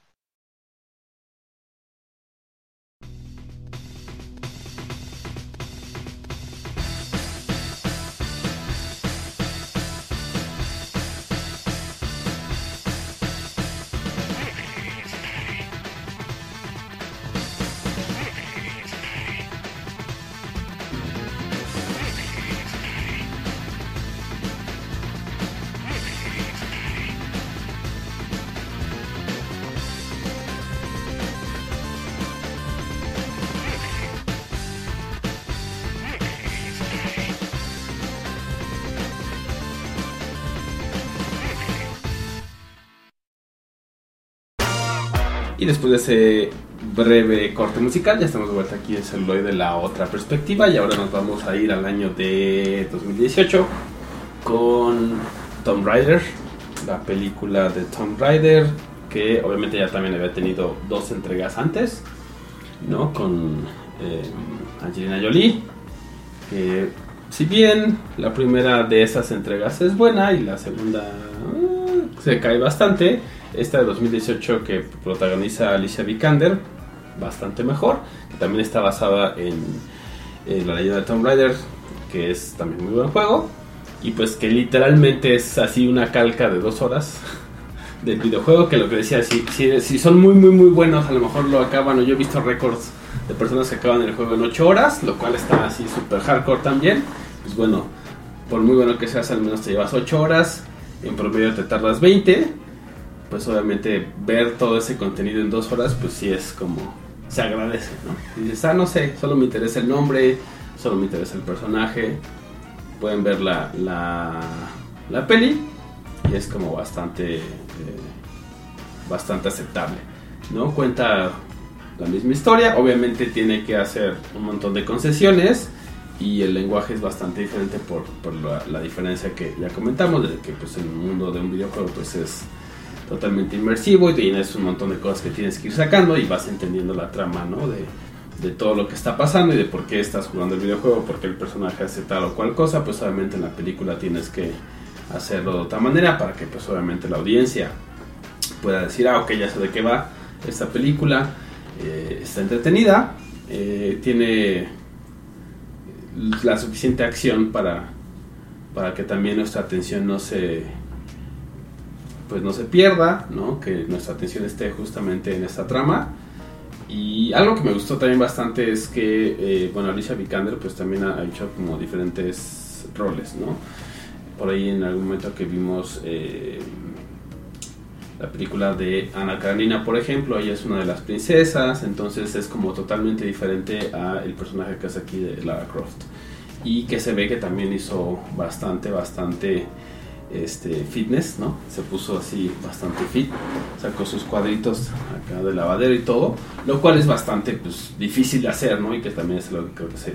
[SPEAKER 1] Después de ese breve corte musical, ya estamos de vuelta aquí en Celuloid de la otra perspectiva. Y ahora nos vamos a ir al año de 2018 con Tomb Raider, la película de Tomb Raider, que obviamente ya también había tenido dos entregas antes, ¿no? Con eh, Angelina Jolie, que si bien la primera de esas entregas es buena y la segunda eh, se cae bastante, esta de 2018 que protagoniza Alicia Vikander, bastante mejor, que también está basada en, la leyenda de Tomb Raider, que es también muy buen juego, y pues que literalmente es así una calca de dos horas <laughs> del videojuego, que lo que decía, si, si, si son muy muy muy buenos, a lo mejor lo acaban, o yo he visto récords de personas que acaban el juego en 8 horas, lo cual está así super hardcore también, pues bueno, por muy bueno que seas, al menos te llevas 8 horas en promedio te tardas 20, pues obviamente ver todo ese contenido en dos horas, pues sí es como, se agradece, ¿no? Y dices, ah, no sé, solo me interesa el nombre, solo me interesa el personaje, pueden ver la, la, la peli y es como bastante, eh, bastante aceptable, ¿no? Cuenta la misma historia, obviamente tiene que hacer un montón de concesiones y el lenguaje es bastante diferente por, por la, diferencia que ya comentamos, de que pues en el mundo de un videojuego pues es totalmente inmersivo y tienes un montón de cosas que tienes que ir sacando y vas entendiendo la trama, ¿no? De, de todo lo que está pasando y de por qué estás jugando el videojuego, por qué el personaje hace tal o cual cosa, pues obviamente en la película tienes que hacerlo de otra manera para que pues obviamente la audiencia pueda decir, ah, ok, ya sé de qué va esta película, eh, está entretenida, eh, tiene la suficiente acción para, para que también nuestra atención no se pues no se pierda, ¿no? que nuestra atención esté justamente en esta trama. Y algo que me gustó también bastante es que, eh, bueno, Alicia Vikander pues también ha hecho como diferentes roles, ¿no? Por ahí en algún momento que vimos eh, la película de Ana Karenina, por ejemplo, ella es una de las princesas, entonces es como totalmente diferente a el personaje que hace aquí de Lara Croft. Y que se ve que también hizo bastante, bastante este fitness, ¿no? Se puso así bastante fit, sacó sus cuadritos acá de lavadero y todo, lo cual es bastante pues, difícil de hacer, ¿no? Y que también es lo que creo que se,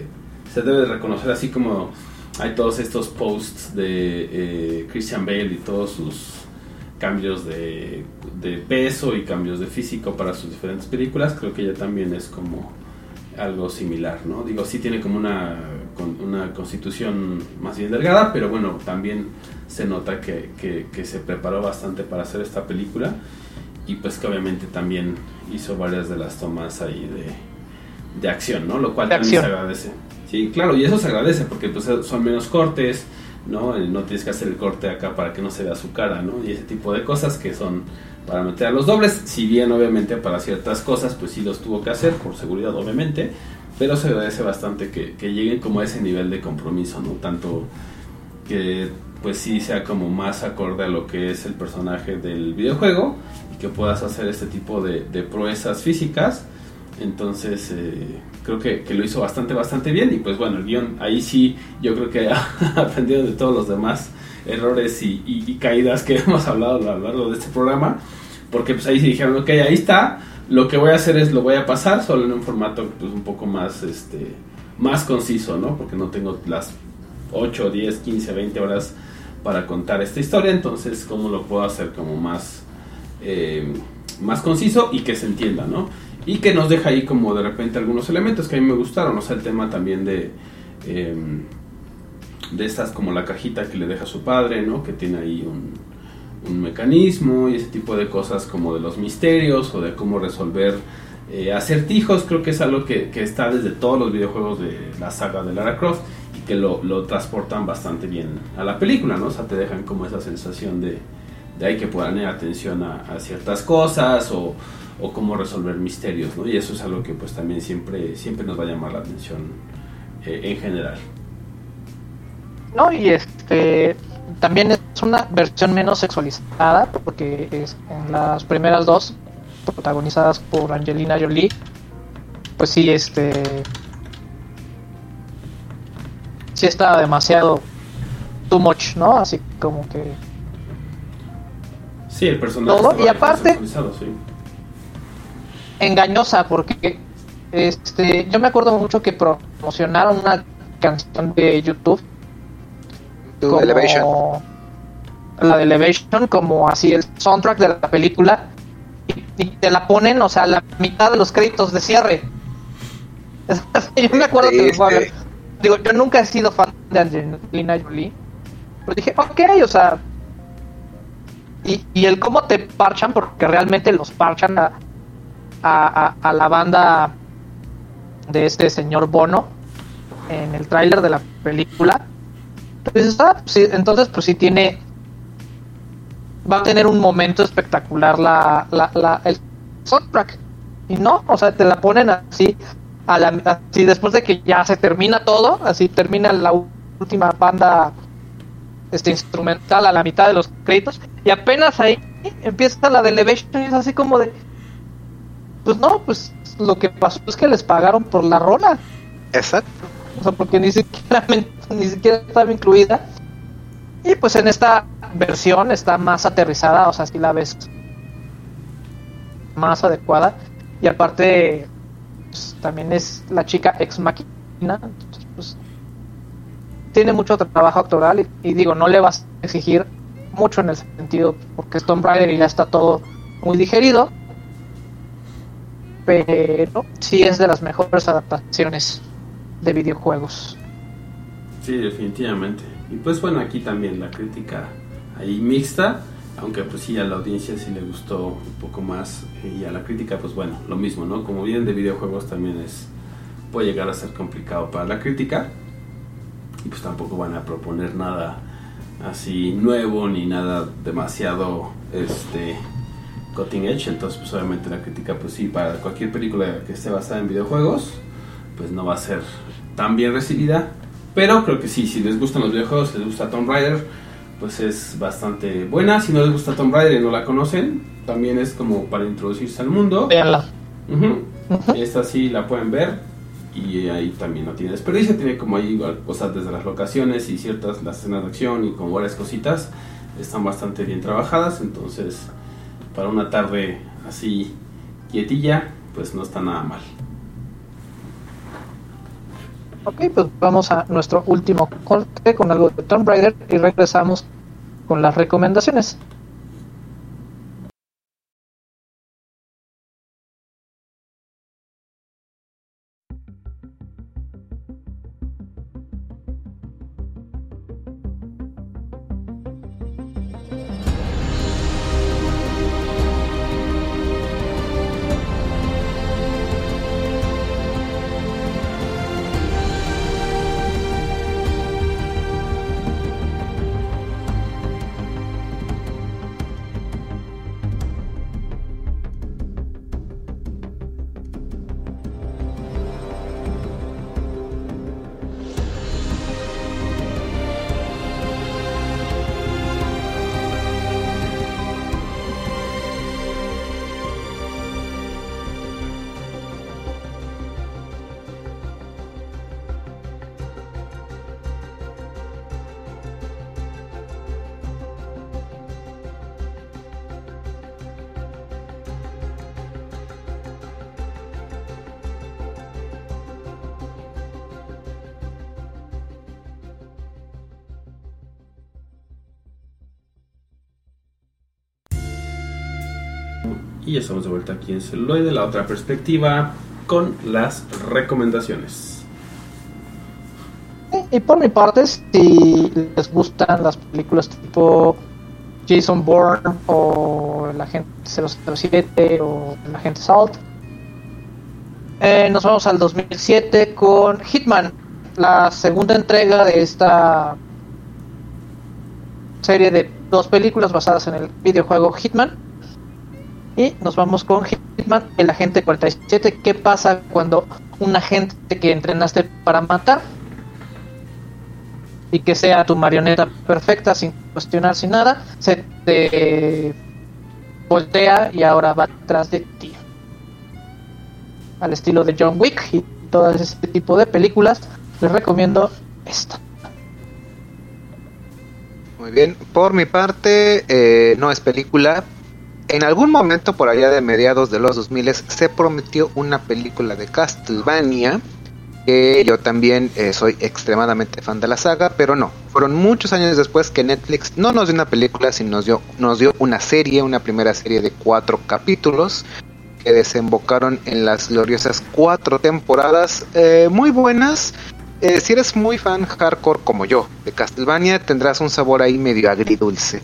[SPEAKER 1] se debe de reconocer, así como hay todos estos posts de eh, Christian Bale y todos sus cambios de, de peso y cambios de físico para sus diferentes películas, creo que ella también es como algo similar, ¿no? Digo, sí tiene como una, una constitución más bien delgada, pero bueno, también se nota que, que- que se preparó bastante para hacer esta película y pues que obviamente también hizo varias de las tomas ahí de, de acción, ¿no? Lo cual también se agradece. Sí, claro, y eso se agradece porque pues son menos cortes, ¿no? Eh, No tienes que hacer el corte acá para que no se vea su cara, ¿no? Y ese tipo de cosas que son para meter a los dobles, si bien obviamente para ciertas cosas pues sí los tuvo que hacer, por seguridad obviamente, pero se agradece bastante que, que lleguen como a ese nivel de compromiso, ¿no? Tanto que pues sí sea como más acorde a lo que es el personaje del videojuego y que puedas hacer este tipo de, proezas físicas. Entonces eh, creo que, que lo hizo bastante, bastante bien y pues bueno, el guion ahí sí yo creo que <laughs> ha aprendido de todos los demás errores y, caídas que <laughs> hemos hablado a lo largo de este programa, porque pues ahí sí dijeron, ok, ahí está, lo que voy a hacer es lo voy a pasar solo en un formato pues un poco más, este, más conciso, ¿no? Porque no tengo las 8, 10, 15, 20 horas para contar esta historia, entonces cómo lo puedo hacer como más, eh, más conciso y que se entienda, ¿no? Y que nos deja ahí como de repente algunos elementos que a mí me gustaron, o sea, el tema también de... em, de estas como la cajita que le deja su padre, ¿no? Que tiene ahí un, un mecanismo y ese tipo de cosas como de los misterios o de cómo resolver eh, acertijos, creo que es algo que, que está desde todos los videojuegos de la saga de Lara Croft y que lo, lo transportan bastante bien a la película, ¿no? O sea, te dejan como esa sensación de, de hay que poner atención a, a ciertas cosas o, o cómo resolver misterios, ¿no? Y eso es algo que pues también siempre, siempre nos va a llamar la atención eh, en general.
[SPEAKER 2] No, y este también es una versión menos sexualizada porque es en las primeras dos protagonizadas por Angelina Jolie pues sí este sí está demasiado too much, ¿no? Así como que
[SPEAKER 1] Sí, el personaje
[SPEAKER 2] Todo, y aparte-
[SPEAKER 1] sí.
[SPEAKER 2] engañosa porque este yo me acuerdo mucho que promocionaron una canción de YouTube Como
[SPEAKER 3] Elevation.
[SPEAKER 2] la de Elevation como así el soundtrack de la película y, y te la ponen o sea la mitad de los créditos de cierre <laughs> yo me acuerdo que
[SPEAKER 3] Triste.
[SPEAKER 2] bueno, digo yo nunca he sido fan de Angelina Jolie pero dije ok o sea y, y el cómo te parchan porque realmente los parchan a, a, a- a la banda de este señor Bono en el tráiler de la película ah, pues, sí, entonces pues sí tiene va a tener un momento espectacular la, la, la- el soundtrack y no o sea te la ponen así a la así después de que ya se termina todo así termina la última banda este instrumental a la mitad de los créditos y apenas ahí empieza la de Elevation y es así como de pues no, pues lo que pasó es que les pagaron por la rola,
[SPEAKER 3] Exacto.
[SPEAKER 2] O porque ni siquiera ni siquiera estaba incluida. Y pues en esta versión está más aterrizada, o sea, si la ves más adecuada y aparte pues, también es la chica ex máquina, entonces, pues, tiene mucho trabajo actoral y, y digo, no le vas a exigir mucho en el sentido porque es Tomb Raider y ya está todo muy digerido, pero sí es de las mejores adaptaciones de videojuegos.
[SPEAKER 1] Sí, definitivamente. Y pues bueno, aquí también la crítica ahí mixta, aunque pues sí a la audiencia sí le gustó un poco más eh, y a la crítica pues bueno, lo mismo, ¿no? Como bien de videojuegos también es puede llegar a ser complicado para la crítica y pues tampoco van a proponer nada así nuevo ni nada demasiado este cutting edge, entonces pues obviamente la crítica pues sí para cualquier película que esté basada en videojuegos pues no va a ser tan bien recibida, pero creo que sí, si les gustan los videojuegos, si les gusta Tomb Raider, pues es bastante buena. Si no les gusta Tomb Raider y no la conocen, también es como para introducirse al mundo.
[SPEAKER 2] Veanla.
[SPEAKER 1] Esta sí la pueden ver y ahí también no tiene desperdicio, tiene como ahí cosas desde las locaciones y ciertas las escenas de acción y con varias cositas están bastante bien trabajadas, entonces para una tarde así quietilla, pues no está nada mal.
[SPEAKER 2] Ok, pues vamos a nuestro último corte con algo de Tomb Raider y regresamos con las recomendaciones.
[SPEAKER 1] De vuelta aquí en celuloide, la otra perspectiva con las recomendaciones.
[SPEAKER 2] Y por mi parte, si les gustan las películas tipo Jason Bourne o El Agente 007 o El Agente Salt, eh, nos vamos al 2007 con Hitman, la segunda entrega de esta serie de dos películas basadas en el videojuego Hitman. Y nos vamos con Hitman, el agente 47. ¿Qué pasa cuando un agente que entrenaste para matar y que sea tu marioneta perfecta sin cuestionar sin nada, se te voltea y ahora va detrás de ti? Al estilo de John Wick y todo ese tipo de películas, les recomiendo esta.
[SPEAKER 3] Muy bien. Por mi parte, eh, no es película. En algún momento por allá de mediados de los 2000 se prometió una película de Castlevania. Que yo también eh, soy extremadamente fan de la saga, pero no. Fueron muchos años después que Netflix no nos dio una película, sino nos dio, nos dio una serie, una primera serie de cuatro capítulos que desembocaron en las gloriosas cuatro temporadas eh, muy buenas. Eh, si eres muy fan hardcore como yo de Castlevania, tendrás un sabor ahí medio agridulce.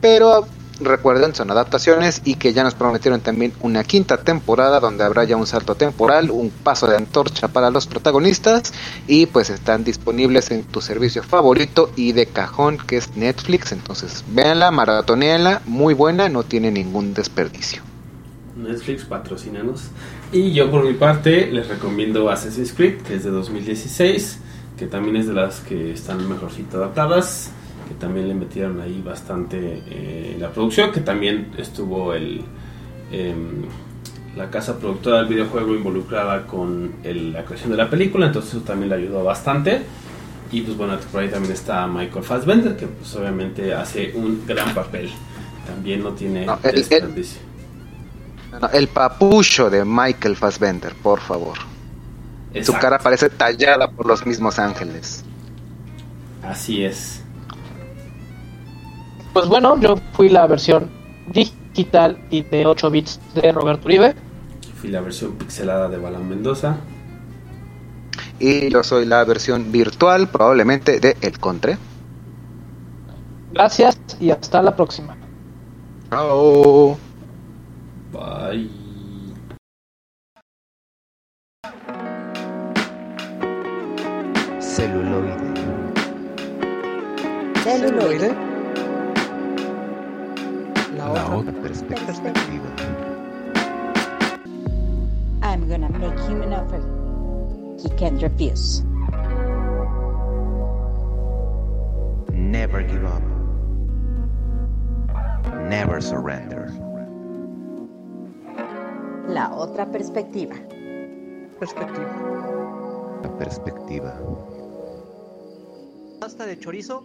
[SPEAKER 3] Pero recuerden, son adaptaciones y que ya nos prometieron también una quinta temporada donde habrá ya un salto temporal, un paso de antorcha para los protagonistas y pues están disponibles en tu servicio favorito y de cajón que es Netflix. Entonces véanla, maratonéanla, muy buena, no tiene ningún desperdicio.
[SPEAKER 1] Netflix, patrocínanos. Y yo por mi parte les recomiendo Assassin's Creed, que es de 2016, que también es de las que están mejorcito adaptadas. Que también le metieron ahí bastante eh, la producción, que también estuvo el em, la casa productora del videojuego involucrada con el- la creación de la película, entonces eso también le ayudó bastante. Y pues bueno, por ahí también está Michael Fassbender, que pues obviamente hace un gran papel. También no tiene
[SPEAKER 3] No, el- el-
[SPEAKER 1] desperdicio.
[SPEAKER 3] No, el papucho de Michael Fassbender, por favor. Su cara parece tallada por los mismos ángeles.
[SPEAKER 1] Así es.
[SPEAKER 2] Pues bueno, yo fui la versión digital y de 8 bits de Roberto Uribe.
[SPEAKER 1] Fui la versión pixelada de Balan Mendoza.
[SPEAKER 3] Y yo soy la versión virtual, probablemente, de El Contre.
[SPEAKER 2] Gracias y hasta la próxima.
[SPEAKER 3] Chao.
[SPEAKER 1] Bye.
[SPEAKER 4] Celuloide.
[SPEAKER 5] Celuloide.
[SPEAKER 4] La otra perspectiva.
[SPEAKER 5] I'm gonna make him an offer he can't refuse.
[SPEAKER 4] Never give up. Never surrender.
[SPEAKER 5] La otra perspectiva.
[SPEAKER 6] Perspectiva.
[SPEAKER 4] La perspectiva.
[SPEAKER 6] Pasta de chorizo.